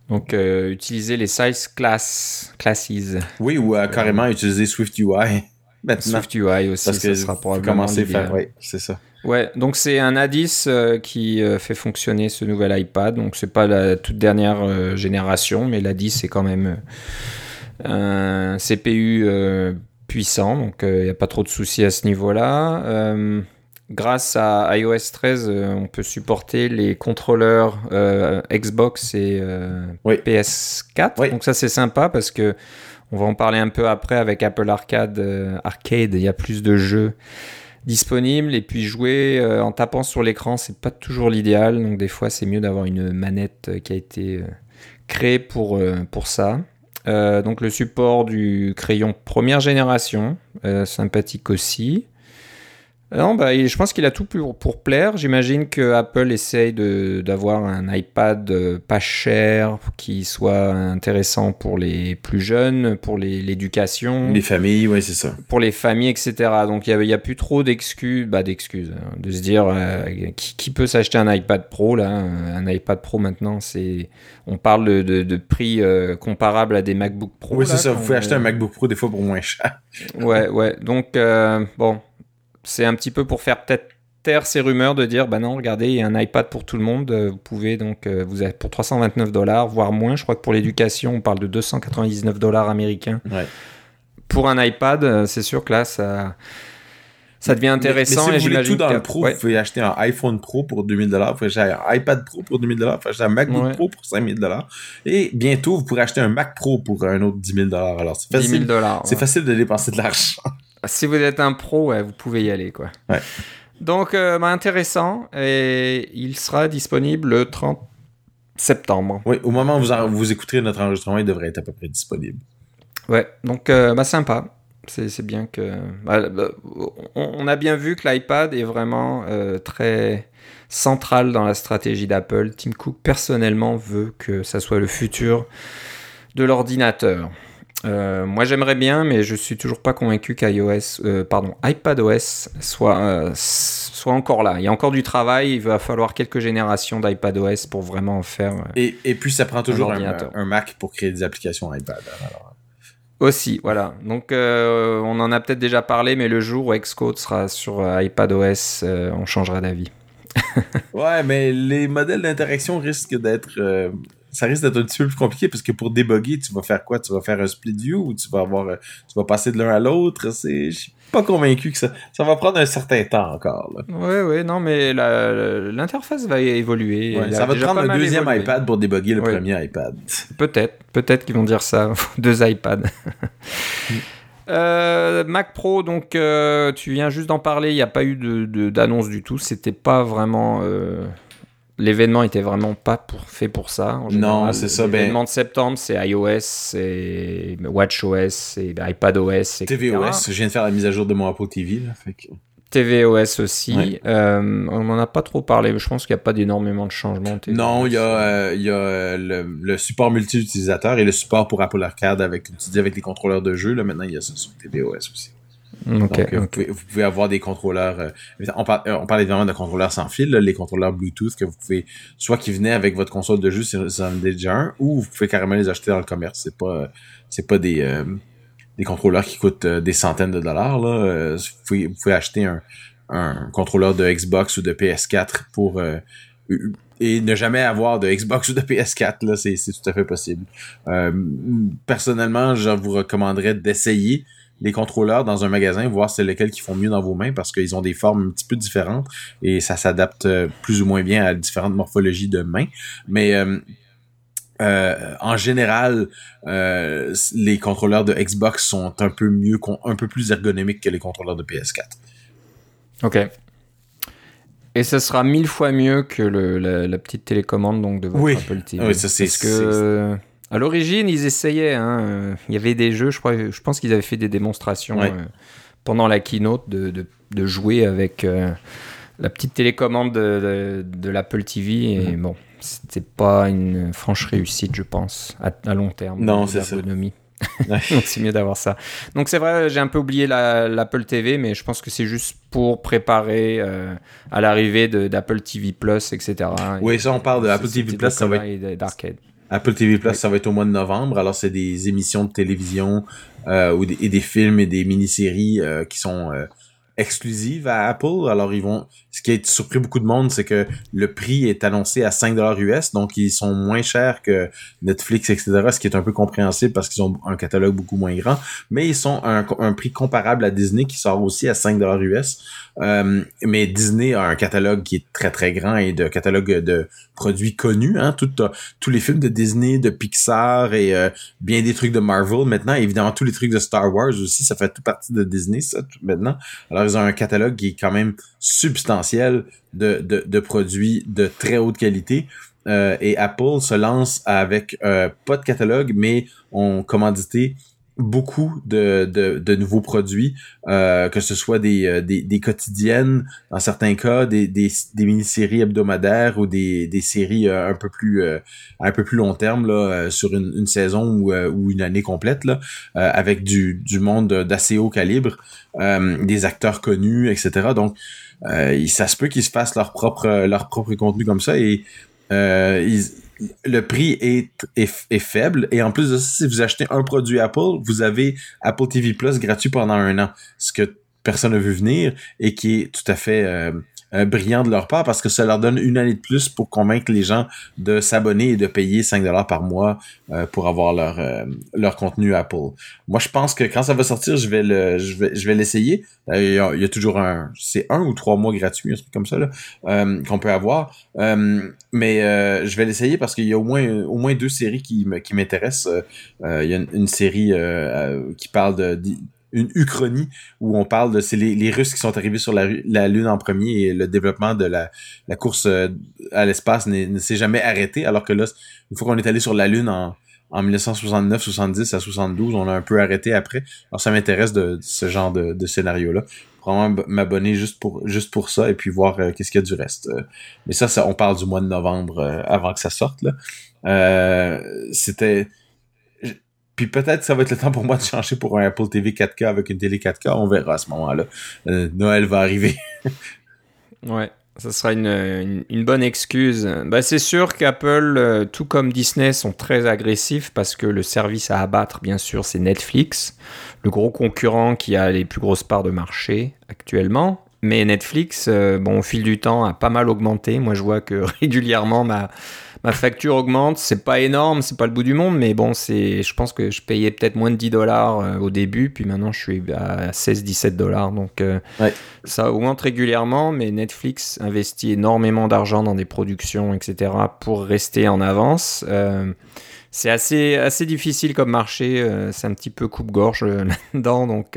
Donc, euh, utiliser les size class, classes. Oui, ou carrément utiliser Swift UI. Swift UI aussi, Parce que ça sera probablement commencer faire, oui, c'est ça. Ouais, donc c'est un A10 qui fait fonctionner ce nouvel iPad. Donc c'est pas la toute dernière génération, mais l'A10 c'est quand même un CPU puissant, donc il n'y a pas trop de soucis à ce niveau-là grâce à iOS 13, euh, on peut supporter les contrôleurs euh, Xbox et euh, PS4. Donc ça c'est sympa parce que on va en parler un peu après avec Apple Arcade. Arcade, il y a plus de jeux disponibles et puis jouer en tapant sur l'écran, c'est pas toujours l'idéal. Donc des fois c'est mieux d'avoir une manette qui a été créée pour pour ça. Donc le support du crayon première génération, sympathique aussi. Non, bah, je pense qu'il a tout pour, pour plaire. J'imagine que Apple essaye d'avoir un iPad euh, pas cher, qui soit intéressant pour les plus jeunes, pour l'éducation. Les, familles, oui, c'est ça. Pour les familles, etc. Donc il n'y a, a, plus trop d'excuses, bah, d'excuses, hein, de se dire euh, qui, peut s'acheter un iPad Pro là. Un iPad Pro maintenant, c'est, on parle de, de, prix euh, comparables à des MacBook Pro. Oui, c'est ça. Vous pouvez acheter un MacBook Pro des fois pour moins cher. ouais, ouais. Donc bon c'est un petit peu pour faire peut-être taire ces rumeurs de dire bah non regardez il y a un iPad pour tout le monde euh, vous pouvez donc euh, vous avez pour 329 dollars voire moins je crois que pour l'éducation on parle de 299 dollars américains. Pour un iPad euh, c'est sûr que là ça ça devient intéressant mais, si vous voulez tout dans le pro vous pouvez acheter un iPhone Pro pour 2000 dollars vous pouvez acheter un iPad Pro pour 2000 dollars vous pouvez acheter un MacBook Pro pour 5000 dollars. Et bientôt vous pourrez acheter un Mac Pro pour un autre 10 000 dollars. Alors c'est facile. c'est facile de dépenser de l'argent si vous êtes un pro, vous pouvez y aller. Quoi. Donc, euh, bah, intéressant. Et il sera disponible le 30 septembre. Oui, au moment où vous, vous écouterez notre enregistrement, il devrait être à peu près disponible. Ouais, donc euh, bah, sympa. C'est bien que. Bah, on, a bien vu que l'iPad est vraiment euh, très central dans la stratégie d'Apple. Tim Cook, personnellement, veut que ça soit le futur de l'ordinateur. Euh, moi j'aimerais bien, mais je suis toujours pas convaincu qu'iOS, euh, pardon, iPadOS soit, euh, soit encore là. Il y a encore du travail, il va falloir quelques générations d'iPadOS pour vraiment en faire. et, et puis ça prend toujours un, un, Mac pour créer des applications iPad. Alors. Aussi, voilà. Donc on en a peut-être déjà parlé, mais le jour où Xcode sera sur iPadOS, on changera d'avis. ouais, mais les modèles d'interaction risquent d'être ça risque d'être un petit peu plus compliqué parce que pour débugger, tu vas faire quoi? Tu vas faire un split view ou tu vas avoir, euh, tu vas passer de l'un à l'autre? C'est, je suis pas convaincu que ça, ça va prendre un certain temps encore, là. Ouais, ouais, non, mais l'interface va évoluer. ça va prendre un deuxième iPad pour débugger le premier iPad. Peut-être, peut-être qu'ils vont dire ça. Deux iPads. Euh, Mac Pro, donc euh, tu viens juste d'en parler, il n'y a pas eu d'annonce de, du tout, c'était pas vraiment l'événement était vraiment pas pour, fait pour ça. non, c'est ça. Ben, l'événement de septembre, c'est iOS, c'est WatchOS, c'est iPadOS, tvOS. Je viens de faire la mise à jour de mon Apple TV. tvOS aussi. Euh, on n'en a pas trop parlé, mais je pense qu'il n'y a pas d'énormément de changements. Non, il y a, euh, il y a euh, le, support multi-utilisateur et le support pour Apple Arcade avec, tu dis, avec les contrôleurs de jeu. Là, maintenant, il y a ça sur tvOS aussi. Donc, euh, Vous, pouvez, avoir des contrôleurs. Euh, on, parle, on parle évidemment de contrôleurs sans fil, les contrôleurs Bluetooth que vous pouvez, soit qui venaient avec votre console de jeu si vous en avez déjà un, ou vous pouvez carrément les acheter dans le commerce. C'est pas, c'est pas des, euh, des contrôleurs qui coûtent des centaines de dollars. Là. vous, pouvez, vous pouvez acheter un, un contrôleur de Xbox ou de PS4 pour et ne jamais avoir de Xbox ou de PS4 là, c'est, c'est tout à fait possible. personnellement, je vous recommanderais d'essayer les contrôleurs dans un magasin, voir c'est lesquels qui font mieux dans vos mains parce qu'ils ont des formes un petit peu différentes et ça s'adapte euh, plus ou moins bien à différentes morphologies de mains. Mais euh, euh, en général, les contrôleurs de Xbox sont un peu mieux, un peu plus ergonomiques que les contrôleurs de PS4. Ok. Et ce sera mille fois mieux que le, la, petite télécommande donc de votre Apple TV. Oui, ça c'est. que à l'origine, ils essayaient. Hein. Il y avait des jeux, je, crois, je pense qu'ils avaient fait des démonstrations euh, pendant la keynote de, de, jouer avec euh, la petite télécommande de, de, l'Apple TV. Et mhm. bon, c'était pas une franche réussite, je pense, à, long terme. Non, c'est ça. Donc c'est mieux d'avoir ça. Donc c'est vrai, j'ai un peu oublié l'Apple TV, mais je pense que c'est juste pour préparer euh, à l'arrivée d'Apple TV Plus, etc. Oui, ça on parle de Apple TV Plus, ça va être d'arcade. Apple TV Plus, ça va être au mois de novembre. Alors, c'est des émissions de télévision euh, ou et des films et des mini-séries euh, qui sont euh, exclusives à Apple. Alors, ils vont. Ce qui a surpris beaucoup de monde, c'est que le prix est annoncé à 5 dollars US, donc ils sont moins chers que Netflix, etc., ce qui est un peu compréhensible parce qu'ils ont un catalogue beaucoup moins grand, mais ils sont un, un prix comparable à Disney qui sort aussi à 5 dollars US. Euh, mais Disney a un catalogue qui est très très grand et de catalogue de produits connus, hein, tous les films de Disney, de Pixar et euh, bien des trucs de Marvel maintenant, évidemment tous les trucs de Star Wars aussi, ça fait tout partie de Disney ça maintenant. Alors ils ont un catalogue qui est quand même substantiel de, de, produits de très haute qualité. Euh, et Apple se lance avec euh, pas de catalogue, mais on commandité beaucoup de, de, nouveaux produits, euh, que ce soit des, des, des, quotidiennes, dans certains cas, des, des, des mini-séries hebdomadaires ou des, des séries un peu plus un peu plus long terme là, sur une, une saison ou, ou une année complète là, avec du, du monde d'assez haut calibre, des acteurs connus, etc. Donc ça se peut qu'ils se fassent leur propre leur propre contenu comme ça et ils le prix est, est, faible. Et en plus de ça, si vous achetez un produit Apple, vous avez Apple TV Plus gratuit pendant un an. Ce que personne n'a vu venir et qui est tout à fait euh, euh, brillant de leur part parce que ça leur donne une année de plus pour convaincre les gens de s'abonner et de payer 5 dollars par mois euh, pour avoir leur euh, leur contenu Apple. Moi, je pense que quand ça va sortir, je vais le je vais je vais l'essayer. Il, y a toujours un c'est un ou trois mois gratuits, un truc comme ça là qu'on peut avoir. mais je vais l'essayer parce qu'il y a au moins au moins deux séries qui qui m'intéressent. il y a une, série qui parle de une uchronie où on parle de c'est les, les, Russes qui sont arrivés sur la, la, Lune en premier et le développement de la, la course euh, à l'espace ne s'est jamais arrêté alors que là une fois qu'on est allé sur la Lune en, en 1969, 70 à 72, on a un peu arrêté après. Alors ça m'intéresse de, ce genre de, de scénario là. Vraiment m'abonner juste pour juste pour ça et puis voir euh, qu'est-ce qu'il y a du reste. Euh, mais ça, ça on parle du mois de novembre avant que ça sorte là. C'était puis peut-être ça va être le temps pour moi de changer pour un Apple TV 4K avec une télé 4K. On verra à ce moment-là. Euh, Noël va arriver. ouais. Ça sera une, bonne excuse. Bah, c'est sûr qu'Apple, euh, tout comme Disney, sont très agressifs parce que le service à abattre, bien sûr, c'est Netflix, le gros concurrent qui a les plus grosses parts de marché actuellement. Mais Netflix, euh, bon, au fil du temps, a pas mal augmenté. Moi, je vois que régulièrement, ma, ma facture augmente. C'est pas énorme, c'est pas le bout du monde, mais bon, c'est, je pense que je payais peut-être moins de 10 dollars euh, au début, puis maintenant je suis à 16-17 dollars. Donc euh, ça augmente régulièrement, mais Netflix investit énormément d'argent dans des productions, etc., pour rester en avance. Euh, c'est assez, assez difficile comme marché, c'est un petit peu coupe-gorge là-dedans, donc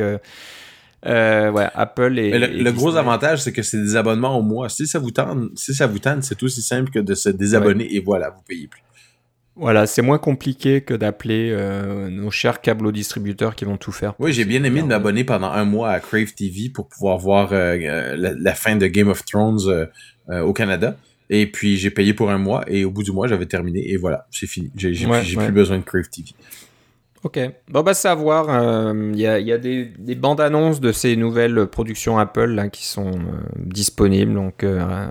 euh, ouais, Apple et. le, gros avantage, c'est que c'est des abonnements au mois. Si ça vous tente, si ça vous tente, c'est aussi simple que de se désabonner et voilà, vous payez plus. Voilà, c'est moins compliqué que d'appeler euh, nos chers câbles distributeurs qui vont tout faire. Oui, j'ai bien aimé de m'abonner pendant un mois à Crave TV pour pouvoir voir euh, la, fin de Game of Thrones au Canada. Et puis j'ai payé pour un mois et au bout du mois j'avais terminé et voilà, c'est fini. J'ai plus besoin de Crave TV. Ok. Bon, bah, savoir. Il y, a, y a des, des, bandes annonces de ces nouvelles productions Apple là, qui sont euh, disponibles. Donc, euh,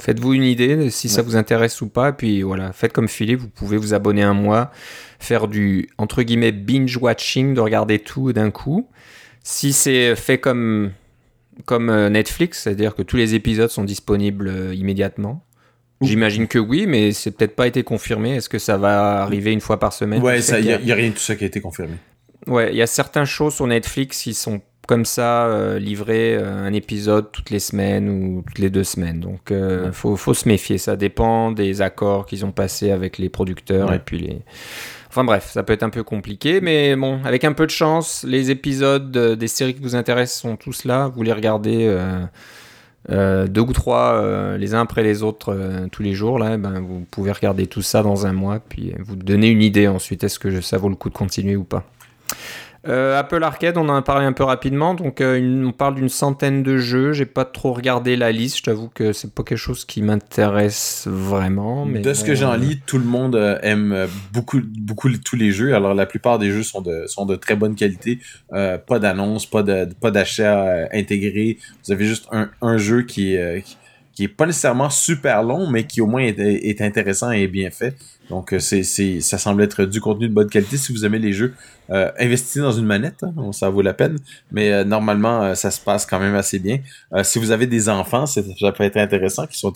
faites-vous une idée si ça vous intéresse ou pas. Puis voilà, faites comme Philippe, vous pouvez vous abonner un mois, faire du entre guillemets binge watching, de regarder tout d'un coup. Si c'est fait comme comme euh, Netflix, c'est-à-dire que tous les épisodes sont disponibles immédiatement. J'imagine que oui, mais c'est peut-être pas été confirmé. Est-ce que ça va arriver une fois par semaine Ouais, il n'y a, rien de tout ça qui a été confirmé. Ouais, il y a certaines choses sur Netflix qui sont comme ça euh, livrées euh, un épisode toutes les semaines ou toutes les deux semaines. Donc, euh, faut, faut, se méfier. Ça dépend des accords qu'ils ont passés avec les producteurs et puis les. Enfin bref, ça peut être un peu compliqué, mais bon, avec un peu de chance, les épisodes des séries qui vous intéressent sont tous là. Vous les regardez euh, deux ou trois euh, les uns après les autres euh, tous les jours là ben vous pouvez regarder tout ça dans un mois puis vous donner une idée ensuite est-ce que ça vaut le coup de continuer ou pas euh, Apple Arcade, on en a parlé un peu rapidement. Donc, euh, on parle d'une centaine de jeux. J'ai pas trop regardé la liste. Je t'avoue que c'est pas quelque chose qui m'intéresse vraiment. Mais de ce que j'en lis, tout le monde euh, aime beaucoup, beaucoup tous les jeux. Alors, la plupart des jeux sont de, sont de très bonne qualité. pas d'annonce, pas de, pas d'achat intégré. Vous avez juste un, un jeu qui, qui est pas nécessairement super long, mais qui au moins est, est intéressant et bien fait. Donc, euh, c'est, c'est, ça semble être du contenu de bonne qualité. Si vous aimez les jeux, euh, investissez dans une manette, hein, ça vaut la peine. Mais euh, normalement, euh, ça se passe quand même assez bien. si vous avez des enfants, ça peut être intéressant, qui sont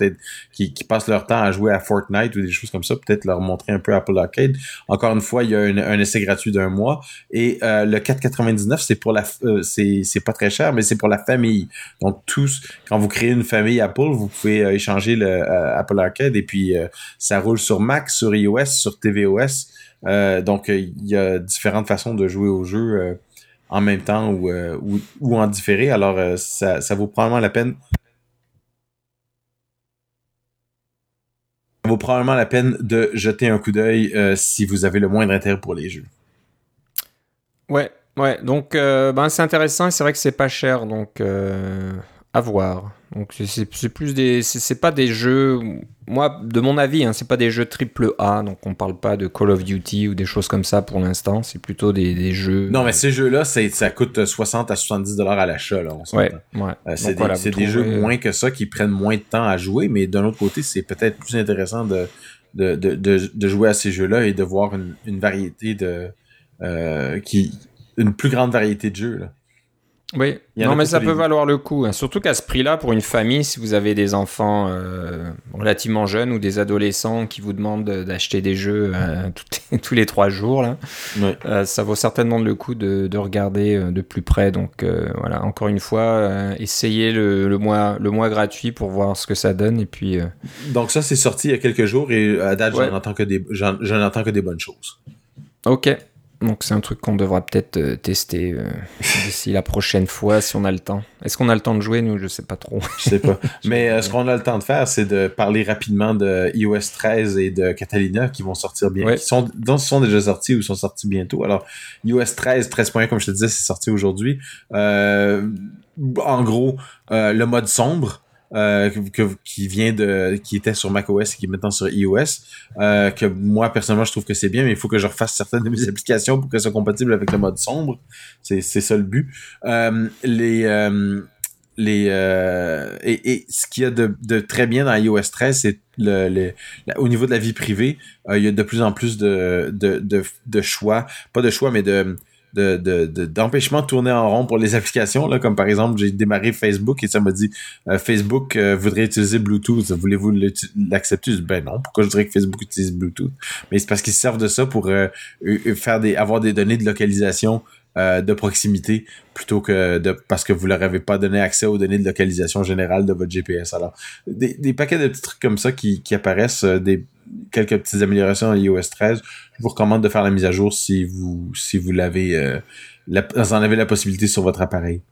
qui, passent leur temps à jouer à Fortnite ou des choses comme ça, peut-être leur montrer un peu Apple Arcade. Encore une fois, il y a un essai gratuit d'un mois et le 4,99 c'est pour la, c'est, c'est pas très cher, mais c'est pour la famille. Donc tous, quand vous créez une famille Apple, vous pouvez échanger le Apple Arcade et puis ça roule sur Mac, sur iOS, sur tvOS. Euh, donc, il y a différentes façons de jouer au jeu euh, en même temps ou, euh, ou, en différé. Alors, ça, ça vaut probablement la peine. Ça vaut probablement la peine de jeter un coup d'œil si vous avez le moindre intérêt pour les jeux. Ouais, ouais. Donc, ben, c'est intéressant. C'est vrai que c'est pas cher. Donc, à voir. Donc c'est plus des, c'est pas des jeux, moi de mon avis, hein, c'est pas des jeux triple A, donc on parle pas de Call of Duty ou des choses comme ça pour l'instant. C'est plutôt des, des, jeux. Non, mais ces jeux-là, ça coûte 60 à 70 dollars à l'achat là. On ouais, ouais. Euh, c'est des, des, jeux moins que ça qui prennent moins de temps à jouer, mais d'un autre côté, c'est peut-être plus intéressant de de, de, de, jouer à ces jeux-là et de voir une, une variété de euh, qui une plus grande variété de jeux là. Oui, non, mais ça peut valoir le coup. Hein. Surtout qu'à ce prix-là, pour une famille, si vous avez des enfants euh, relativement jeunes ou des adolescents qui vous demandent d'acheter des jeux euh, tous les trois jours, là, euh, ça vaut certainement le coup de, regarder de plus près. Donc voilà, encore une fois, essayez le, mois, le mois gratuit pour voir ce que ça donne. Et puis, Donc ça, c'est sorti il y a quelques jours et à date, j'en entends, que des, entends que des bonnes choses. Ok. Donc c'est un truc qu'on devra peut-être euh, tester euh, d'ici la prochaine fois si on a le temps. Est-ce qu'on a le temps de jouer nous? Je sais pas trop. Je sais pas. Mais euh, ce qu'on a le temps de faire, c'est de parler rapidement de iOS 13 et de Catalina qui vont sortir bien, qui sont dont sont déjà sortis ou sont sortis bientôt. Alors iOS 13, 13.1 comme je te disais, c'est sorti aujourd'hui. en gros, le mode sombre euh, qui vient de qui était sur macOS et qui est maintenant sur iOS euh, que moi personnellement je trouve que c'est bien mais il faut que je refasse certaines de mes applications pour qu'elles soient compatibles avec le mode sombre. C'est c'est ça le but. Euh, les euh, les euh, et, et, ce qu'il y a de, de, très bien dans iOS 13 c'est le, le au niveau de la vie privée il y a de plus en plus de, de, de choix. Pas de choix mais de de, d'empêchement de, tourner en rond pour les applications, là, comme par exemple, j'ai démarré Facebook et ça m'a dit euh, Facebook euh, voudrait utiliser Bluetooth, voulez-vous l'accepter? Ben non, pourquoi je dirais que Facebook utilise Bluetooth? Mais c'est parce qu'ils servent de ça pour euh, faire des avoir des données de localisation de proximité plutôt que de parce que vous leur avez pas donné accès aux données de localisation générale de votre GPS. Alors, des, des paquets de petits trucs comme ça qui, qui apparaissent, des quelques petites améliorations à iOS 13. Je vous recommande de faire la mise à jour si vous si vous l'avez euh, en avez la possibilité sur votre appareil.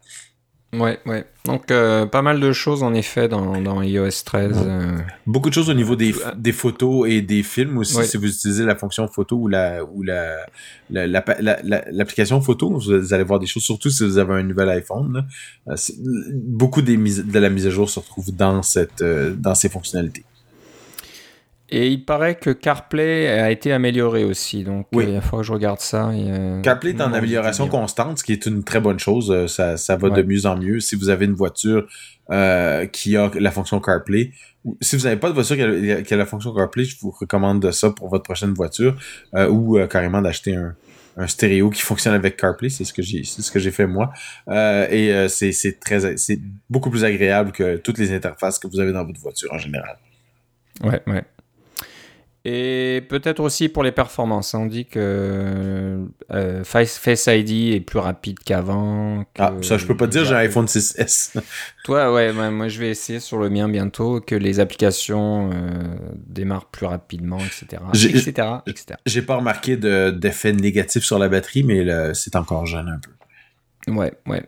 Ouais, ouais. Donc, euh, pas mal de choses en effet dans, dans iOS 13. Euh. Beaucoup de choses au niveau des, des photos et des films aussi, si vous utilisez la fonction photo ou la ou la l'application la, photo, vous allez voir des choses, surtout si vous avez un nouvel iPhone. beaucoup des de la mise à jour se retrouve dans cette dans ces fonctionnalités. Et il paraît que CarPlay a été amélioré aussi, donc oui. Euh, il faut que je regarde ça. CarPlay est en amélioration constante, ce qui est une très bonne chose. Euh, ça, ça va de mieux en mieux. Si vous avez une voiture euh, qui a la fonction CarPlay, si vous n'avez pas de voiture qui a, la fonction CarPlay, je vous recommande ça pour votre prochaine voiture, ou carrément d'acheter un, un stéréo qui fonctionne avec CarPlay, c'est ce que j'ai, c'est ce que j'ai fait moi. et c'est, c'est très, c'est beaucoup plus agréable que toutes les interfaces que vous avez dans votre voiture en général. Ouais, ouais. Et peut-être aussi pour les performances. On dit que euh, Face ID est plus rapide qu'avant. Ah, ça, je peux pas dire, j'ai un iPhone 6S. Toi, ouais, moi je vais essayer sur le mien bientôt que les applications euh, démarrent plus rapidement, etc. etc., etc. J'ai pas remarqué d'effet négatif sur la batterie, mais c'est encore jeune un peu. Ouais, ouais.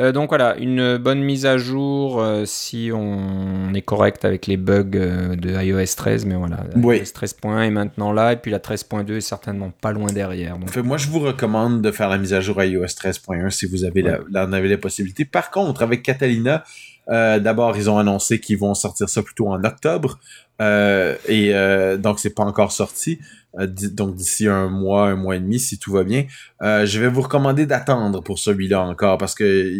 Euh, donc voilà, une bonne mise à jour euh, si on est correct avec les bugs euh, de iOS 13, mais voilà, oui. iOS 13.1 est maintenant là, et puis la 13.2 est certainement pas loin derrière. Donc... moi, je vous recommande de faire la mise à jour à iOS 13.1 si vous avez, la, en avez la possibilité. Par contre, avec Catalina, d'abord, ils ont annoncé qu'ils vont sortir ça plutôt en octobre. Et donc c'est pas encore sorti. donc d'ici un mois, un mois et demi, si tout va bien, je vais vous recommander d'attendre pour celui-là encore parce que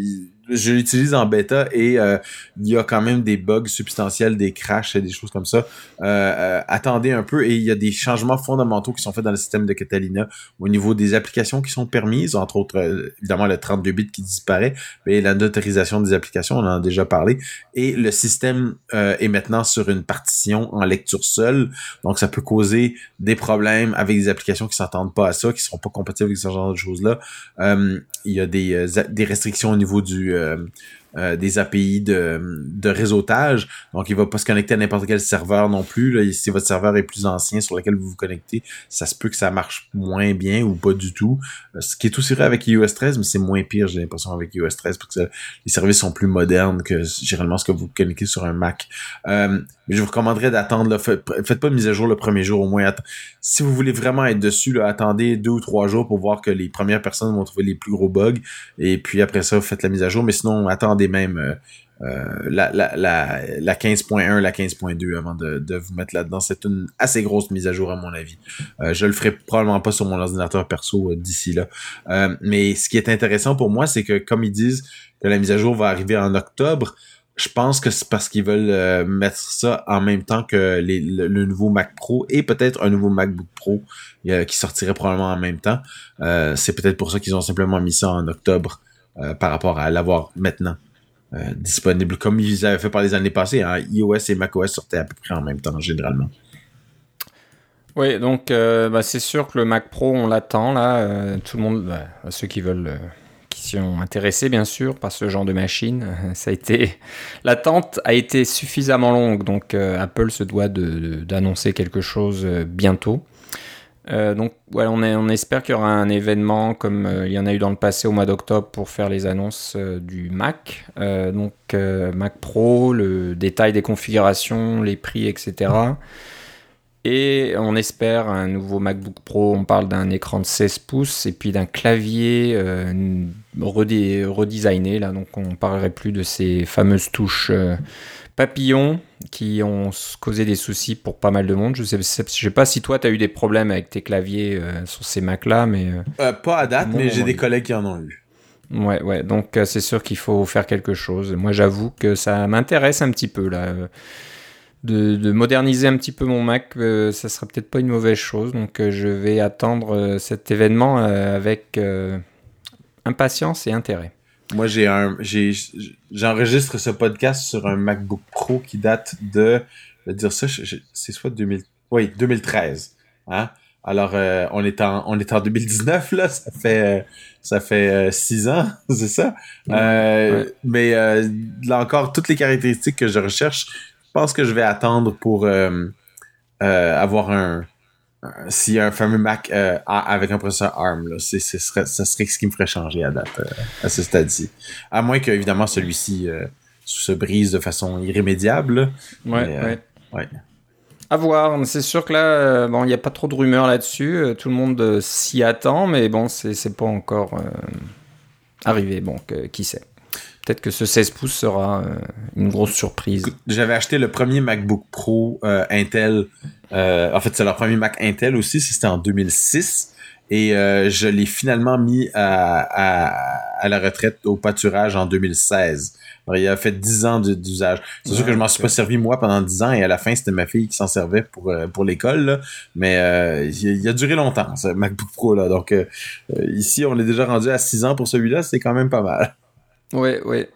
je l'utilise en bêta et euh, il y a quand même des bugs substantiels, des crashs et des choses comme ça. Euh, euh, attendez un peu et il y a des changements fondamentaux qui sont faits dans le système de Catalina au niveau des applications qui sont permises, entre autres évidemment le 32 bits qui disparaît, mais la notarisation des applications, on en a déjà parlé, et le système est maintenant sur une partition en lecture seule, donc ça peut causer des problèmes avec des applications qui s'entendent pas à ça, qui seront pas compatibles avec ce genre de choses-là. il y a des, des restrictions au niveau du euh, euh, des API de, réseautage. Donc, il va pas se connecter à n'importe quel serveur non plus. Si votre serveur est plus ancien sur lequel vous vous connectez, ça se peut que ça marche moins bien ou pas du tout. Euh, ce qui est aussi vrai avec iOS 13, mais c'est moins pire, j'ai l'impression, avec iOS 13, parce que les services sont plus modernes que généralement ce que vous connectez sur un Mac. Je vous recommanderais d'attendre. Faites pas de mise à jour le premier jour, au moins. Si vous voulez vraiment être dessus, là, attendez deux ou trois jours pour voir que les premières personnes vont trouver les plus gros bugs. Et puis après ça, faites la mise à jour. Mais sinon, attendez même euh, euh, la, la, la, la 15.1, la 15.2 avant de, de vous mettre là-dedans. C'est une assez grosse mise à jour à mon avis. Euh, je le ferai probablement pas sur mon ordinateur perso d'ici là. mais ce qui est intéressant pour moi, c'est que comme ils disent que la mise à jour va arriver en octobre, je pense que c'est parce qu'ils veulent euh, mettre ça en même temps que le, nouveau Mac Pro et peut-être un nouveau MacBook Pro euh, qui sortirait probablement en même temps. Euh, c'est peut-être pour ça qu'ils ont simplement mis ça en octobre par rapport à l'avoir maintenant disponible, comme ils avaient fait par les années passées. Hein. iOS et macOS sortaient à peu près en même temps, généralement. Oui, donc bah, c'est sûr que le Mac Pro, on l'attend là. tout le monde, bah, ceux qui veulent sont intéressés bien sûr par ce genre de machine. Ça a été l'attente a été suffisamment longue, donc euh, Apple se doit d'annoncer quelque chose euh, bientôt. Euh, donc voilà, on espère qu'il y aura un événement comme il y en a eu dans le passé au mois d'octobre pour faire les annonces du Mac. donc Mac Pro, le détail des configurations, les prix, etc. Et on espère un nouveau MacBook Pro, on parle d'un écran de 16 pouces et puis d'un clavier euh, redesigné. Là, donc on ne parlerait plus de ces fameuses touches euh, papillons qui ont causé des soucis pour pas mal de monde. Je sais, sais pas si toi tu as eu des problèmes avec tes claviers euh, sur ces Mac là, mais. pas à date, mais j'ai des collègues qui en ont eu. Ouais, ouais, donc c'est sûr qu'il faut faire quelque chose. Moi j'avoue que ça m'intéresse un petit peu là de, moderniser un petit peu mon Mac, euh, ça sera peut-être pas une mauvaise chose. Donc euh, je vais attendre euh, cet événement avec impatience et intérêt. Moi, j'ai un, j'enregistre ce podcast sur un MacBook Pro qui date de, je vais dire ça, c'est soit 2000, oui, 2013. Hein? Alors, on est en, on est en 2019 là, ça fait, ça fait six ans, c'est ça? Mais là encore, toutes les caractéristiques que je recherche pense que je vais attendre pour euh, euh, avoir un, s'il y a un fameux Mac euh, avec un processeur ARM, là, c'est, ce serait, ça serait ce qui me ferait changer à date, à ce stade-ci. À moins que, évidemment, celui-ci se brise de façon irrémédiable. Ouais, ouais. À voir. C'est sûr que là, bon, il n'y a pas trop de rumeurs là-dessus. Tout le monde s'y attend, mais bon, c'est, c'est pas encore arrivé. Bon, qui sait. Peut-être que ce 16 pouces sera euh, une grosse surprise. J'avais acheté le premier MacBook Pro euh, Intel. Euh, en fait, c'est leur premier Mac Intel aussi. C'était en 2006. Et je l'ai finalement mis à, la retraite au pâturage en 2016. il a fait 10 ans d'usage. C'est sûr que je m'en suis pas servi moi pendant 10 ans et à la fin c'était ma fille qui s'en servait pour pour l'école. Mais il, a duré longtemps ce MacBook Pro là. Donc ici on est déjà rendu à 6 ans pour celui-là. C'est quand même pas mal. Ouais, ouais.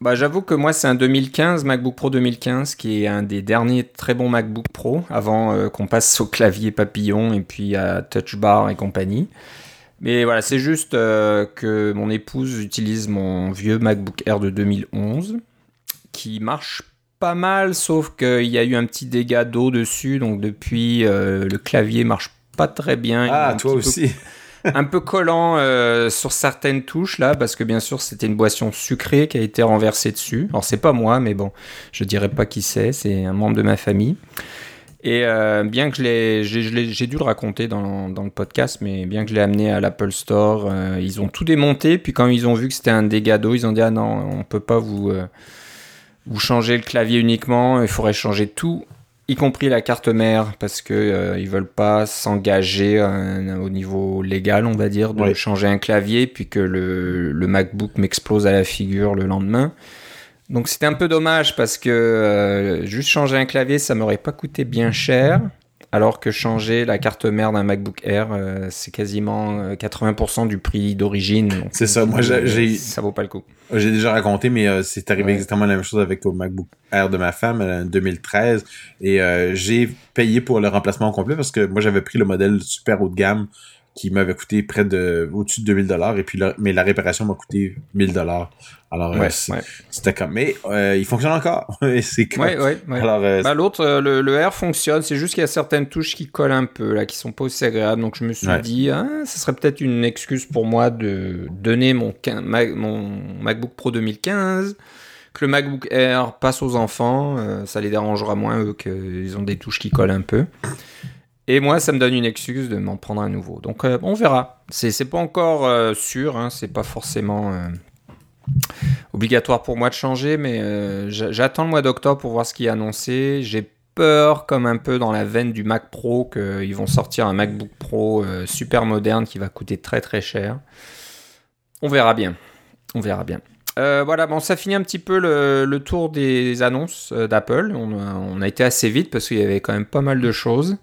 Bah, j'avoue que moi, c'est un 2015, MacBook Pro 2015, qui est un des derniers très bons MacBook Pro, avant euh, qu'on passe au clavier papillon et puis à Touch Bar et compagnie. Mais voilà, c'est juste euh, que mon épouse utilise mon vieux MacBook Air de 2011, qui marche pas mal, sauf qu'il y a eu un petit dégât d'eau dessus, donc depuis, euh, le clavier marche pas très bien. Ah, toi aussi un peu collant euh, sur certaines touches là, parce que bien sûr c'était une boisson sucrée qui a été renversée dessus. Alors c'est pas moi, mais bon, je dirais pas qui c'est, c'est un membre de ma famille. Et euh, bien que j'ai dû le raconter dans, le podcast, mais bien que je l'ai amené à l'Apple Store, euh, ils ont tout démonté. Puis quand ils ont vu que c'était un dégât d'eau, ils ont dit ah non, on peut pas vous vous changer le clavier uniquement, il faudrait changer tout y compris la carte mère, parce que euh, ils veulent pas s'engager euh, au niveau légal, on va dire, de changer un clavier, puis que le, le MacBook m'explose à la figure le lendemain. Donc c'était un peu dommage parce que euh, juste changer un clavier, ça m'aurait pas coûté bien cher alors que changer la carte mère d'un MacBook Air, euh, c'est quasiment 80% euh, du prix d'origine. C'est ça, moi j'ai... Ça vaut pas le coup. J'ai déjà raconté, mais euh, c'est arrivé exactement la même chose avec le MacBook Air de ma femme en 2013. Et j'ai payé pour le remplacement complet parce que moi j'avais pris le modèle super haut de gamme qui m'avait coûté près de au-dessus de 2000 dollars et puis mais la réparation m'a coûté 1000 dollars. Alors euh, c'était comme mais euh, il fonctionne encore. c'est comme... ouais, ouais, Alors euh, bah, l'autre le, le, R fonctionne, c'est juste qu'il y a certaines touches qui collent un peu là qui sont pas aussi agréables donc je me suis dit ah, ça serait peut-être une excuse pour moi de donner mon mon MacBook Pro 2015 que le MacBook Air passe aux enfants, ça les dérangera moins eux qu'ils ont des touches qui collent un peu. Et moi, ça me donne une excuse de m'en prendre un nouveau. Donc, euh, on verra. C'est pas encore euh, sûr, hein, c'est pas forcément euh, obligatoire pour moi de changer, mais j'attends le mois d'octobre pour voir ce qui est annoncé. J'ai peur, comme un peu dans la veine du Mac Pro, qu'ils vont sortir un MacBook Pro super moderne qui va coûter très très cher. On verra bien. On verra bien. voilà, bon, ça finit un petit peu le, tour des annonces d'Apple. On, on, a été assez vite parce qu'il y avait quand même pas mal de choses.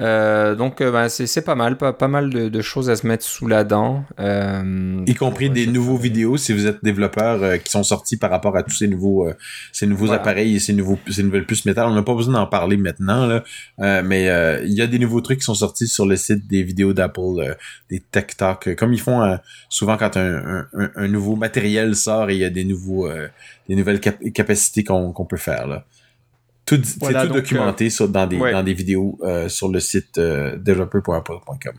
Euh, donc euh, bah, c'est pas mal, pas, pas mal de, choses à se mettre sous la dent. Euh, y compris des nouveaux vidéos si vous êtes développeur qui sont sortis par rapport à tous ces nouveaux ces nouveaux appareils et ces nouveaux ces nouvelles puces métal. On n'a pas besoin d'en parler maintenant là, mais il y a des nouveaux trucs qui sont sortis sur le site des vidéos d'Apple, des Tech Talk, comme ils font souvent quand un, un, nouveau matériel sort et il y a des nouveaux des nouvelles capacités qu'on peut faire là c'est tout documenté euh, dans, des, dans des vidéos euh, sur le site euh, developer.apple.com.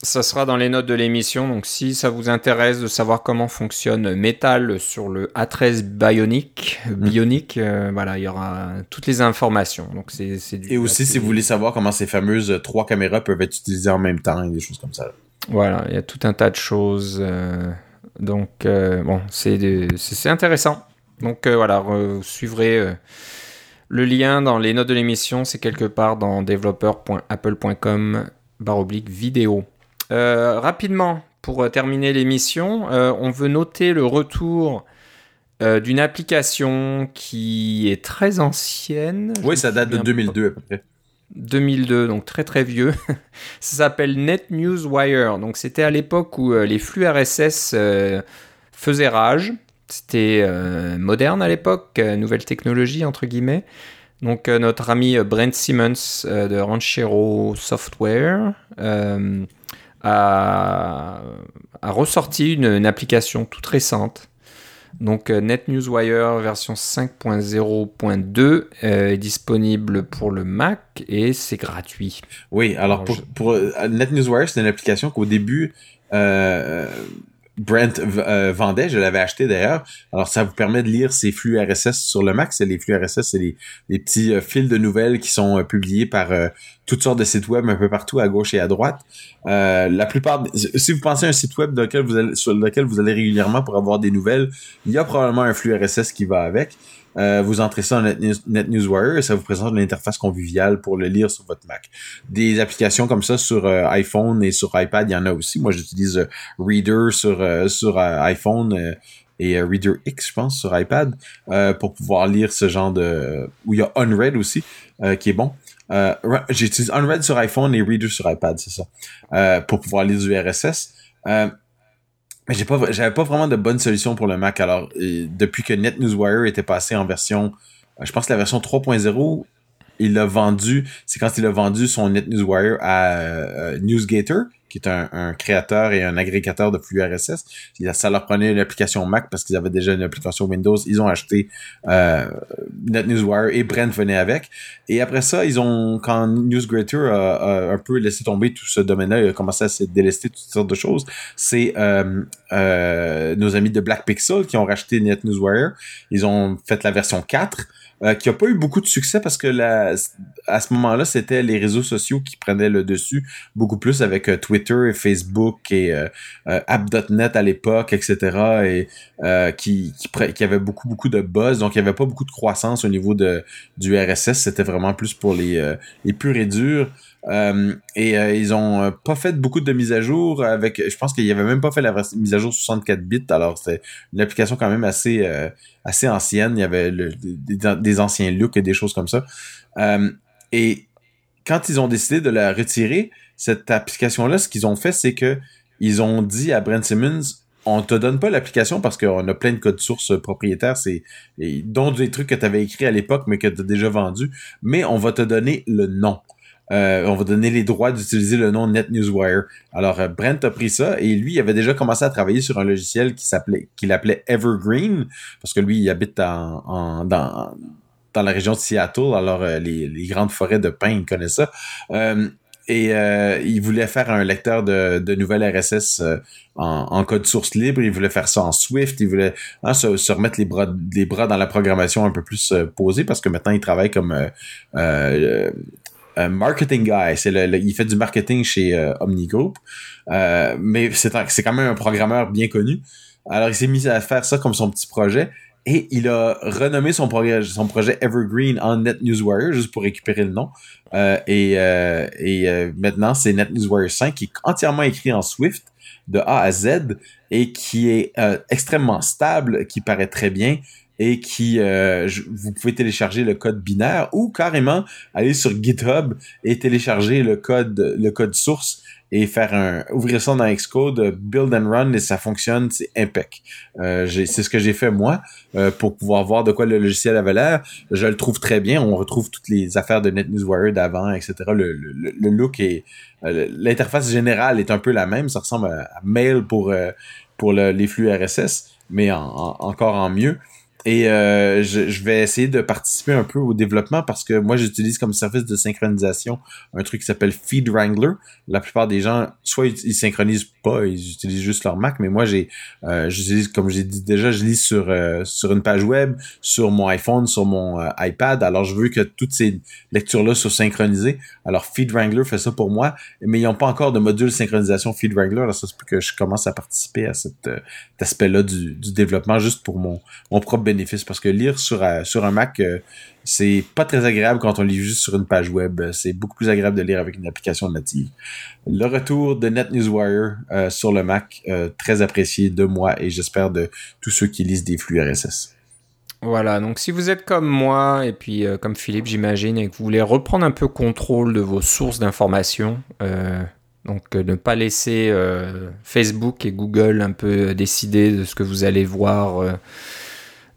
Ça sera dans les notes de l'émission, donc si ça vous intéresse de savoir comment fonctionne Metal sur le A13 Bionic. Bionic, voilà, il y aura toutes les informations. Donc c'est, Et aussi, si vous voulez savoir comment ces fameuses trois caméras peuvent être utilisées en même temps et des choses comme ça. Voilà, il y a tout un tas de choses. donc bon, c'est, c'est, intéressant. Donc voilà, vous suivrez le lien dans les notes de l'émission, c'est quelque part dans developer.apple.com oblique vidéo. Euh, rapidement, pour euh, terminer l'émission, euh, on veut noter le retour d'une application qui est très ancienne. Oui, ça date de 2002 à peu près. 2002, donc très très vieux. ça s'appelle NetNewsWire. Donc c'était à l'époque où les flux RSS faisaient rage. C'était euh, moderne à l'époque, euh, nouvelle technologie entre guillemets. Donc euh, notre ami Brent Simmons de Ranchero Software a, ressorti une, application toute récente. Donc NetNewsWire version 5.0.2 est disponible pour le Mac et c'est gratuit. Oui, alors, pour, pour NetNewsWire, c'est une application qu'au début Brent euh, vendait, je l'avais acheté d'ailleurs. Alors ça vous permet de lire ces flux RSS sur le Mac. Les flux RSS, c'est les, petits euh, fils de nouvelles qui sont euh, publiés par toutes sortes de sites web un peu partout à gauche et à droite. la plupart, si vous pensez à un site web sur lequel vous allez régulièrement pour avoir des nouvelles, il y a probablement un flux RSS qui va avec. Euh, vous entrez ça en NetNewsWire et ça vous présente l'interface conviviale pour le lire sur votre Mac. Des applications comme ça sur euh, iPhone et sur iPad, il y en a aussi. Moi, j'utilise euh, Reader sur, sur iPhone et Reader X, je pense, sur iPad, pour pouvoir lire ce genre de... Où il y a Unread aussi, qui est bon. J'utilise Unread sur iPhone et Reader sur iPad, c'est ça, pour pouvoir lire du RSS. Mais j'ai pas, j'avais pas vraiment de bonne solution pour le Mac. Alors, depuis que NetNewsWire était passé en version, je pense que la version 3.0, il a vendu, c'est quand il a vendu son NetNewsWire à euh, NewsGator, qui est un, créateur et un agrégateur de flux RSS. Ça leur prenait une application Mac parce qu'ils avaient déjà une application Windows. Ils ont acheté euh, NetNewsWire et Brent venait avec. Et après ça, ils ont quand NewsGrator a, un peu laissé tomber tout ce domaine-là, il a commencé à se délester toutes sortes de choses. C'est euh, euh, nos amis de Black Pixel qui ont racheté NetNewsWire. Ils ont fait la version 4. Euh, qui a pas eu beaucoup de succès parce que à ce moment-là, c'était les réseaux sociaux qui prenaient le dessus beaucoup plus avec Twitter Twitter et Facebook et App.net à l'époque, etc. et qui, qui, avait beaucoup beaucoup de buzz, donc il y avait pas beaucoup de croissance au niveau du RSS. C'était vraiment plus pour les purs et durs. Euh, et euh, ils ont euh, pas fait beaucoup de mises à jour avec. Je pense qu'il y avait même pas fait la mise à jour 64 bits. Alors c'est une application quand même assez assez ancienne. Il y avait des, anciens looks et des choses comme ça. et quand ils ont décidé de la retirer, cette application-là, ce qu'ils ont fait, c'est que ils ont dit à Brent Simmons, on te donne pas l'application parce qu'on a plein de codes sources propriétaires, c'est dont des trucs que tu avais écrits à l'époque mais que tu as déjà vendu, mais on va te donner le nom. Euh, on va donner les droits d'utiliser le nom NetNewsWire. Alors euh, Brent a pris ça et lui il avait déjà commencé à travailler sur un logiciel qui s'appelait qu'il appelait Evergreen parce que lui il habite en, dans dans la région de Seattle, alors euh, les, grandes forêts de pins, il connaît ça. Et il voulait faire un lecteur de, de nouvelles RSS en, code source libre. Il voulait faire ça en Swift. Il voulait hein, se, remettre les bras, les bras dans la programmation un peu plus posée parce que maintenant il travaille comme marketing guy. C'est le, il fait du marketing chez euh, Omni Group, euh, mais c'est c'est quand même un programmeur bien connu. Alors il s'est mis à faire ça comme son petit projet et il a renommé son projet, son projet Evergreen en NetNewsWire juste pour récupérer le nom. Euh, et et maintenant c'est NetNewsWire 5 qui est entièrement écrit en Swift de A à Z et qui est extrêmement stable, qui paraît très bien et qui euh, vous pouvez télécharger le code binaire ou carrément aller sur GitHub et télécharger le code le code source et faire un ouvrir ça dans Xcode, build and run et ça fonctionne, c'est impec. Euh, c'est ce que j'ai fait moi euh, pour pouvoir voir de quoi le logiciel avait l'air. Je le trouve très bien. On retrouve toutes les affaires de NetNewsWire d'avant, etc. Le, le, le, look et euh, l'interface générale est un peu la même. Ça ressemble à, Mail pour pour les flux RSS, mais encore en mieux. Et euh, je, je, vais essayer de participer un peu au développement parce que moi, j'utilise comme service de synchronisation un truc qui s'appelle Feed Wrangler. La plupart des gens, soit ils, synchronisent pas, ils utilisent juste leur Mac, mais moi, j'ai, euh, j'utilise, comme j'ai dit déjà, je lis sur euh, sur une page web, sur mon iPhone, sur mon euh, iPad. Alors, je veux que toutes ces lectures-là soient synchronisées. Alors, Feed Wrangler fait ça pour moi, mais ils n'ont pas encore de module synchronisation Feed Wrangler. Alors, ça c'est que je commence à participer à cet, aspect-là du, du développement juste pour mon mon propre bénéfice parce que lire sur, euh, sur un Mac, euh, c'est pas très agréable quand on lit juste sur une page web. C'est beaucoup plus agréable de lire avec une application native. Le retour de NetNewsWire euh, sur le Mac, très apprécié de moi et j'espère de tous ceux qui lisent des flux RSS. Voilà, donc si vous êtes comme moi et puis comme Philippe, j'imagine, et que vous voulez reprendre un peu contrôle de vos sources d'informations, donc ne pas laisser Facebook et Google un peu décider de ce que vous allez voir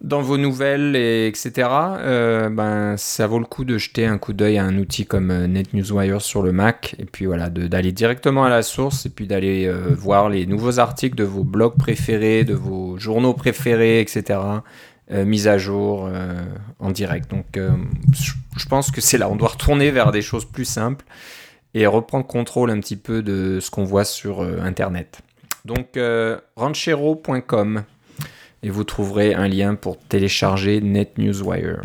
dans vos nouvelles, et etc., euh, ben, ça vaut le coup de jeter un coup d'œil à un outil comme euh, NetNewsWire sur le Mac, et puis voilà, d'aller directement à la source, et puis d'aller euh, voir les nouveaux articles de vos blogs préférés, de vos journaux préférés, etc., mis à jour en direct. Donc je pense que c'est là, on doit retourner vers des choses plus simples et reprendre contrôle un petit peu de ce qu'on voit sur Internet. Donc ranchero.com et vous trouverez un lien pour télécharger NetNewsWire.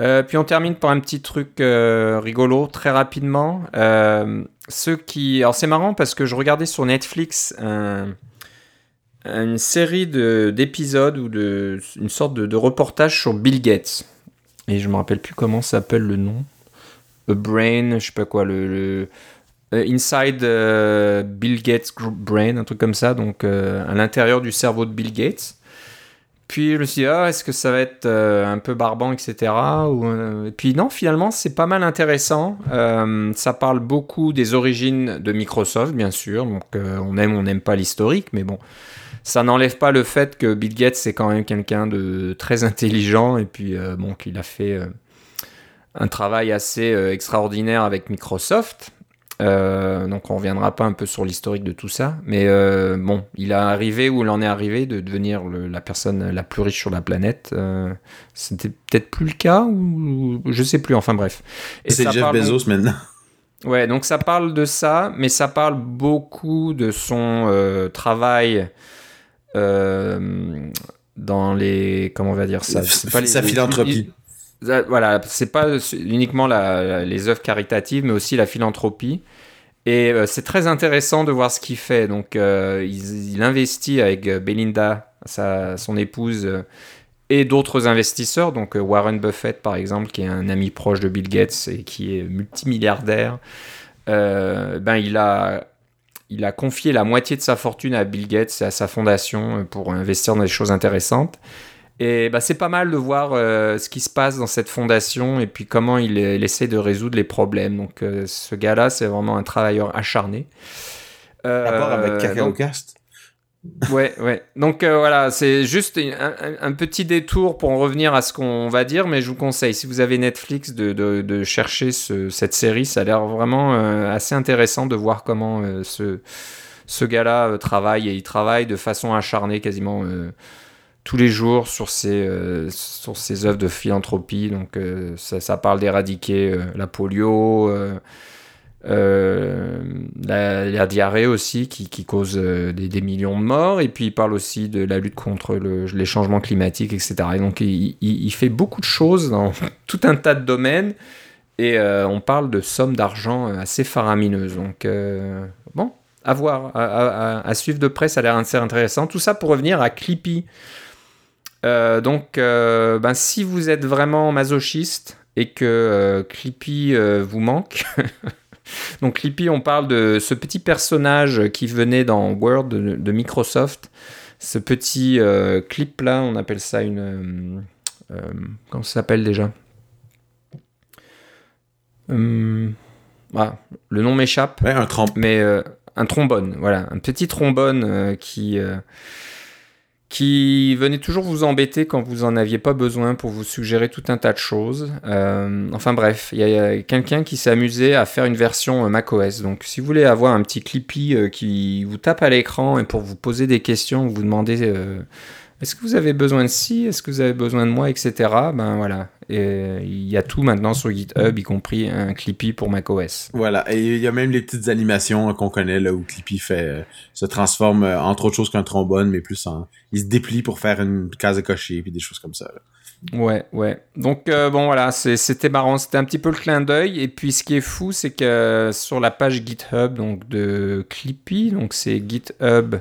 Euh, puis on termine par un petit truc euh, rigolo très rapidement. Euh, ceux qui, alors c'est marrant parce que je regardais sur Netflix une série d'épisodes ou de une sorte de, reportage sur Bill Gates et je me rappelle plus comment s'appelle le nom. A Brain, je sais pas quoi le, Inside Bill Gates Group Brain, un truc comme ça, donc à l'intérieur du cerveau de Bill Gates. Puis je me suis dit, ah, est-ce que ça va être euh, un peu barbant, etc. Ou, euh, Et puis non, finalement, c'est pas mal intéressant. Euh, ça parle beaucoup des origines de Microsoft, bien sûr. Donc on aime on n'aime pas l'historique, mais bon, ça n'enlève pas le fait que Bill Gates, c'est quand même quelqu'un de très intelligent et puis bon, qu'il a fait un travail assez extraordinaire avec Microsoft. Euh, donc on reviendra pas un peu sur l'historique de tout ça, mais euh, bon, il a arrivé où il en est arrivé de devenir la personne la plus riche sur la planète. Euh, c'était peut-être plus le cas ou je sais plus. Enfin bref. C'est Jeff Bezos maintenant. Ouais, donc ça parle de ça, mais ça parle beaucoup de son travail dans les comment on va dire ça. Pas sa philanthropie voilà, c'est pas uniquement les œuvres caritatives, mais aussi la philanthropie. Et c'est très intéressant de voir ce qu'il fait. Donc, il, il, investit avec Belinda, sa, son épouse, et d'autres investisseurs. Donc, Warren Buffett, par exemple, qui est un ami proche de Bill Gates et qui est multimilliardaire. ben, il a il a confié la moitié de sa fortune à Bill Gates et à sa fondation pour investir dans des choses intéressantes. Et bah, c'est pas mal de voir euh, ce qui se passe dans cette fondation et puis comment il, essaie de résoudre les problèmes. Donc euh, ce gars-là, c'est vraiment un travailleur acharné. Euh, Rapport avec Cacao Cast ouais, ouais. Donc voilà, c'est juste un, petit détour pour en revenir à ce qu'on va dire, mais je vous conseille, si vous avez Netflix, de, de, chercher cette série. Ça a l'air vraiment assez intéressant de voir comment ce, ce gars-là travaille, et il travaille de façon acharnée quasiment tous les jours sur ces, euh, sur ces œuvres de philanthropie. Donc euh, ça, parle d'éradiquer euh, la polio, la, diarrhée aussi qui, qui cause des, des, millions de morts. Et puis il parle aussi de la lutte contre le, les changements climatiques, etc. Et donc il, il, fait beaucoup de choses dans tout un tas de domaines. Et on parle de sommes d'argent assez faramineuses. Donc bon, à voir, à, à, à, suivre de près, ça a l'air assez intéressant. Tout ça pour revenir à Clippy. Euh, donc, euh, ben, si vous êtes vraiment masochiste et que euh, Clippy vous manque, donc Clippy, on parle de ce petit personnage qui venait dans Word de, Microsoft. Ce petit clip là, on appelle ça une. comment ça s'appelle déjà? Hum, ah, Le nom m'échappe. un Mais un trombone, voilà. Un petit trombone qui qui venait toujours vous embêter quand vous en aviez pas besoin pour vous suggérer tout un tas de choses. Euh, enfin bref, il y a quelqu'un qui s'est amusé à faire une version euh, macOS. Donc si vous voulez avoir un petit Clippy euh, qui vous tape à l'écran et pour vous poser des questions, vous demandez est-ce que vous avez besoin de ci, est-ce que vous avez besoin de moi, etc. Ben voilà, et il y a tout maintenant sur GitHub, y compris un Clippy pour macOS. Voilà, et il y a même les petites animations qu'on connaît là où Clippy fait euh, se transforme euh, entre autres choses qu'un trombone, mais plus en il se déplie pour faire une case à cocher puis des choses comme ça. Ouais, ouais. Donc euh, bon voilà, c'était marrant, c'était un petit peu le clin d'œil. Et puis ce qui est fou, c'est que sur la page GitHub donc de Clippy, donc c'est GitHub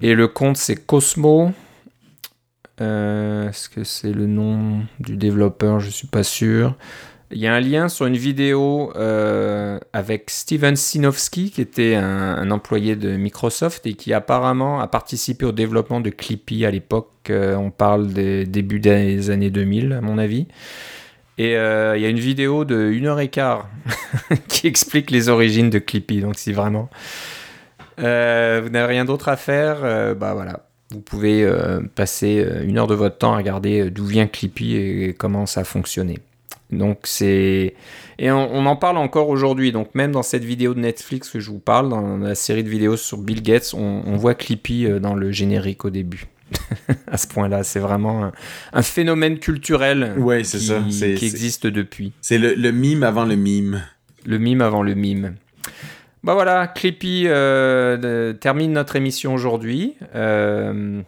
et le compte c'est Cosmo euh, est-ce que c'est le nom du développeur? Je suis pas sûr. Il y a un lien sur une vidéo euh, avec Steven Sinofsky, qui était un, employé de Microsoft et qui apparemment a participé au développement de Clippy à l'époque. Euh, on parle des débuts des années 2000, à mon avis. Et il y a une vidéo de 1 heure et quart qui explique les origines de Clippy. Donc si vraiment vous n'avez rien d'autre à faire, bah voilà, vous pouvez euh, passer euh, une heure de votre temps à regarder euh, d'où vient Clippy et comment ça a fonctionné. Donc c'est et on, en parle encore aujourd'hui. Donc même dans cette vidéo de Netflix que je vous parle, dans la série de vidéos sur Bill Gates, on, voit Clippy dans le générique au début. à ce point-là, c'est vraiment un, phénomène culturel ouais, qui, ça. qui existe depuis. C'est le, le mime avant le mime. Le mime avant le mime. Bah voilà, Clippy euh, termine notre émission aujourd'hui. Euh,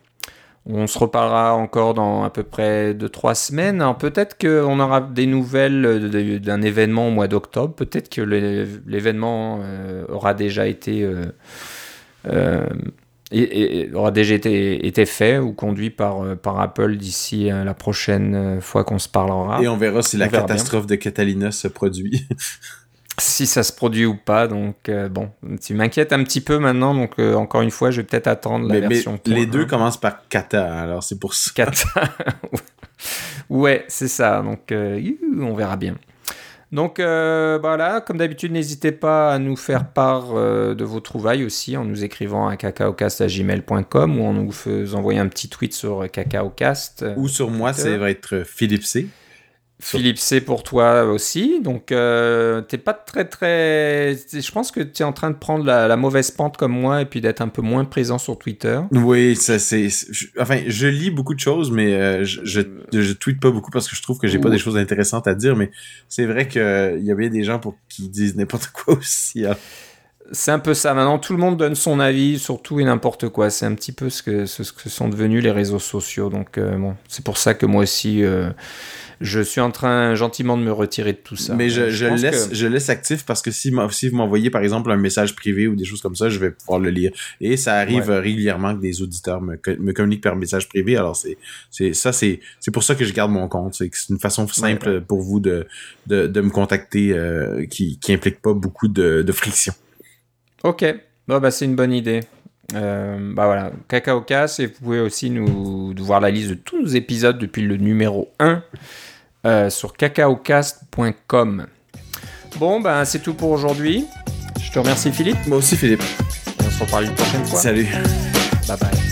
on se reparlera encore dans à peu près 2-3 semaines. peut-être qu'on aura des nouvelles d'un événement au mois d'octobre. Peut-être que l'événement euh, aura déjà été aura déjà été, fait ou conduit par, par Apple d'ici la prochaine fois qu'on se parlera. Et on verra si la catastrophe de Catalina se produit. si ça se produit ou pas. Donc, euh, bon, tu m'inquiètes un petit peu maintenant. Donc, euh, encore une fois, je vais peut-être attendre la version. Mais les deux commencent par kata, alors c'est pour ça. Kata. ouais, c'est ça. Donc, euh, on verra bien. Donc voilà, comme d'habitude, n'hésitez pas à nous faire part de vos trouvailles aussi en nous écrivant à cacaocast.gmail.com ou en nous envoyant un petit tweet sur cacaocast. Ou sur moi, ça va être Philippe C. Philippe, c'est pour toi aussi. Donc, euh, t'es pas très, très. Je pense que tu es en train de prendre la, mauvaise pente comme moi et puis d'être un peu moins présent sur Twitter. Oui, ça c'est. Enfin, je lis beaucoup de choses, mais euh, je, je, je, tweete pas beaucoup parce que je trouve que j'ai pas des choses intéressantes à dire. Mais c'est vrai qu'il y a bien des gens pour qui disent n'importe quoi aussi. Hein. c'est un peu ça. Maintenant, tout le monde donne son avis sur tout et n'importe quoi. C'est un petit peu ce que, ce, que sont devenus les réseaux sociaux. Donc, euh, bon, c'est pour ça que moi aussi, euh, je suis en train gentiment de me retirer de tout ça. Mais je, je, laisse, je laisse actif parce que si, si vous m'envoyez par exemple un message privé ou des choses comme ça, je vais pouvoir le lire. Et ça arrive régulièrement que des auditeurs me, me communiquent par message privé. Alors c'est, c'est ça, c'est, c'est pour ça que je garde mon compte. C'est une façon simple pour vous de, de, de me contacter euh, qui, qui implique pas beaucoup de, de friction. Ok, bon, bah, c'est une bonne idée. Euh, bah voilà, Cacao Cast, et vous pouvez aussi nous, voir la liste de tous nos épisodes depuis le numéro 1 euh, sur cacaocast.com. Bon, ben c'est tout pour aujourd'hui. Je te remercie Philippe. Moi aussi Philippe. on se reparle une prochaine fois. Salut. Bye bye.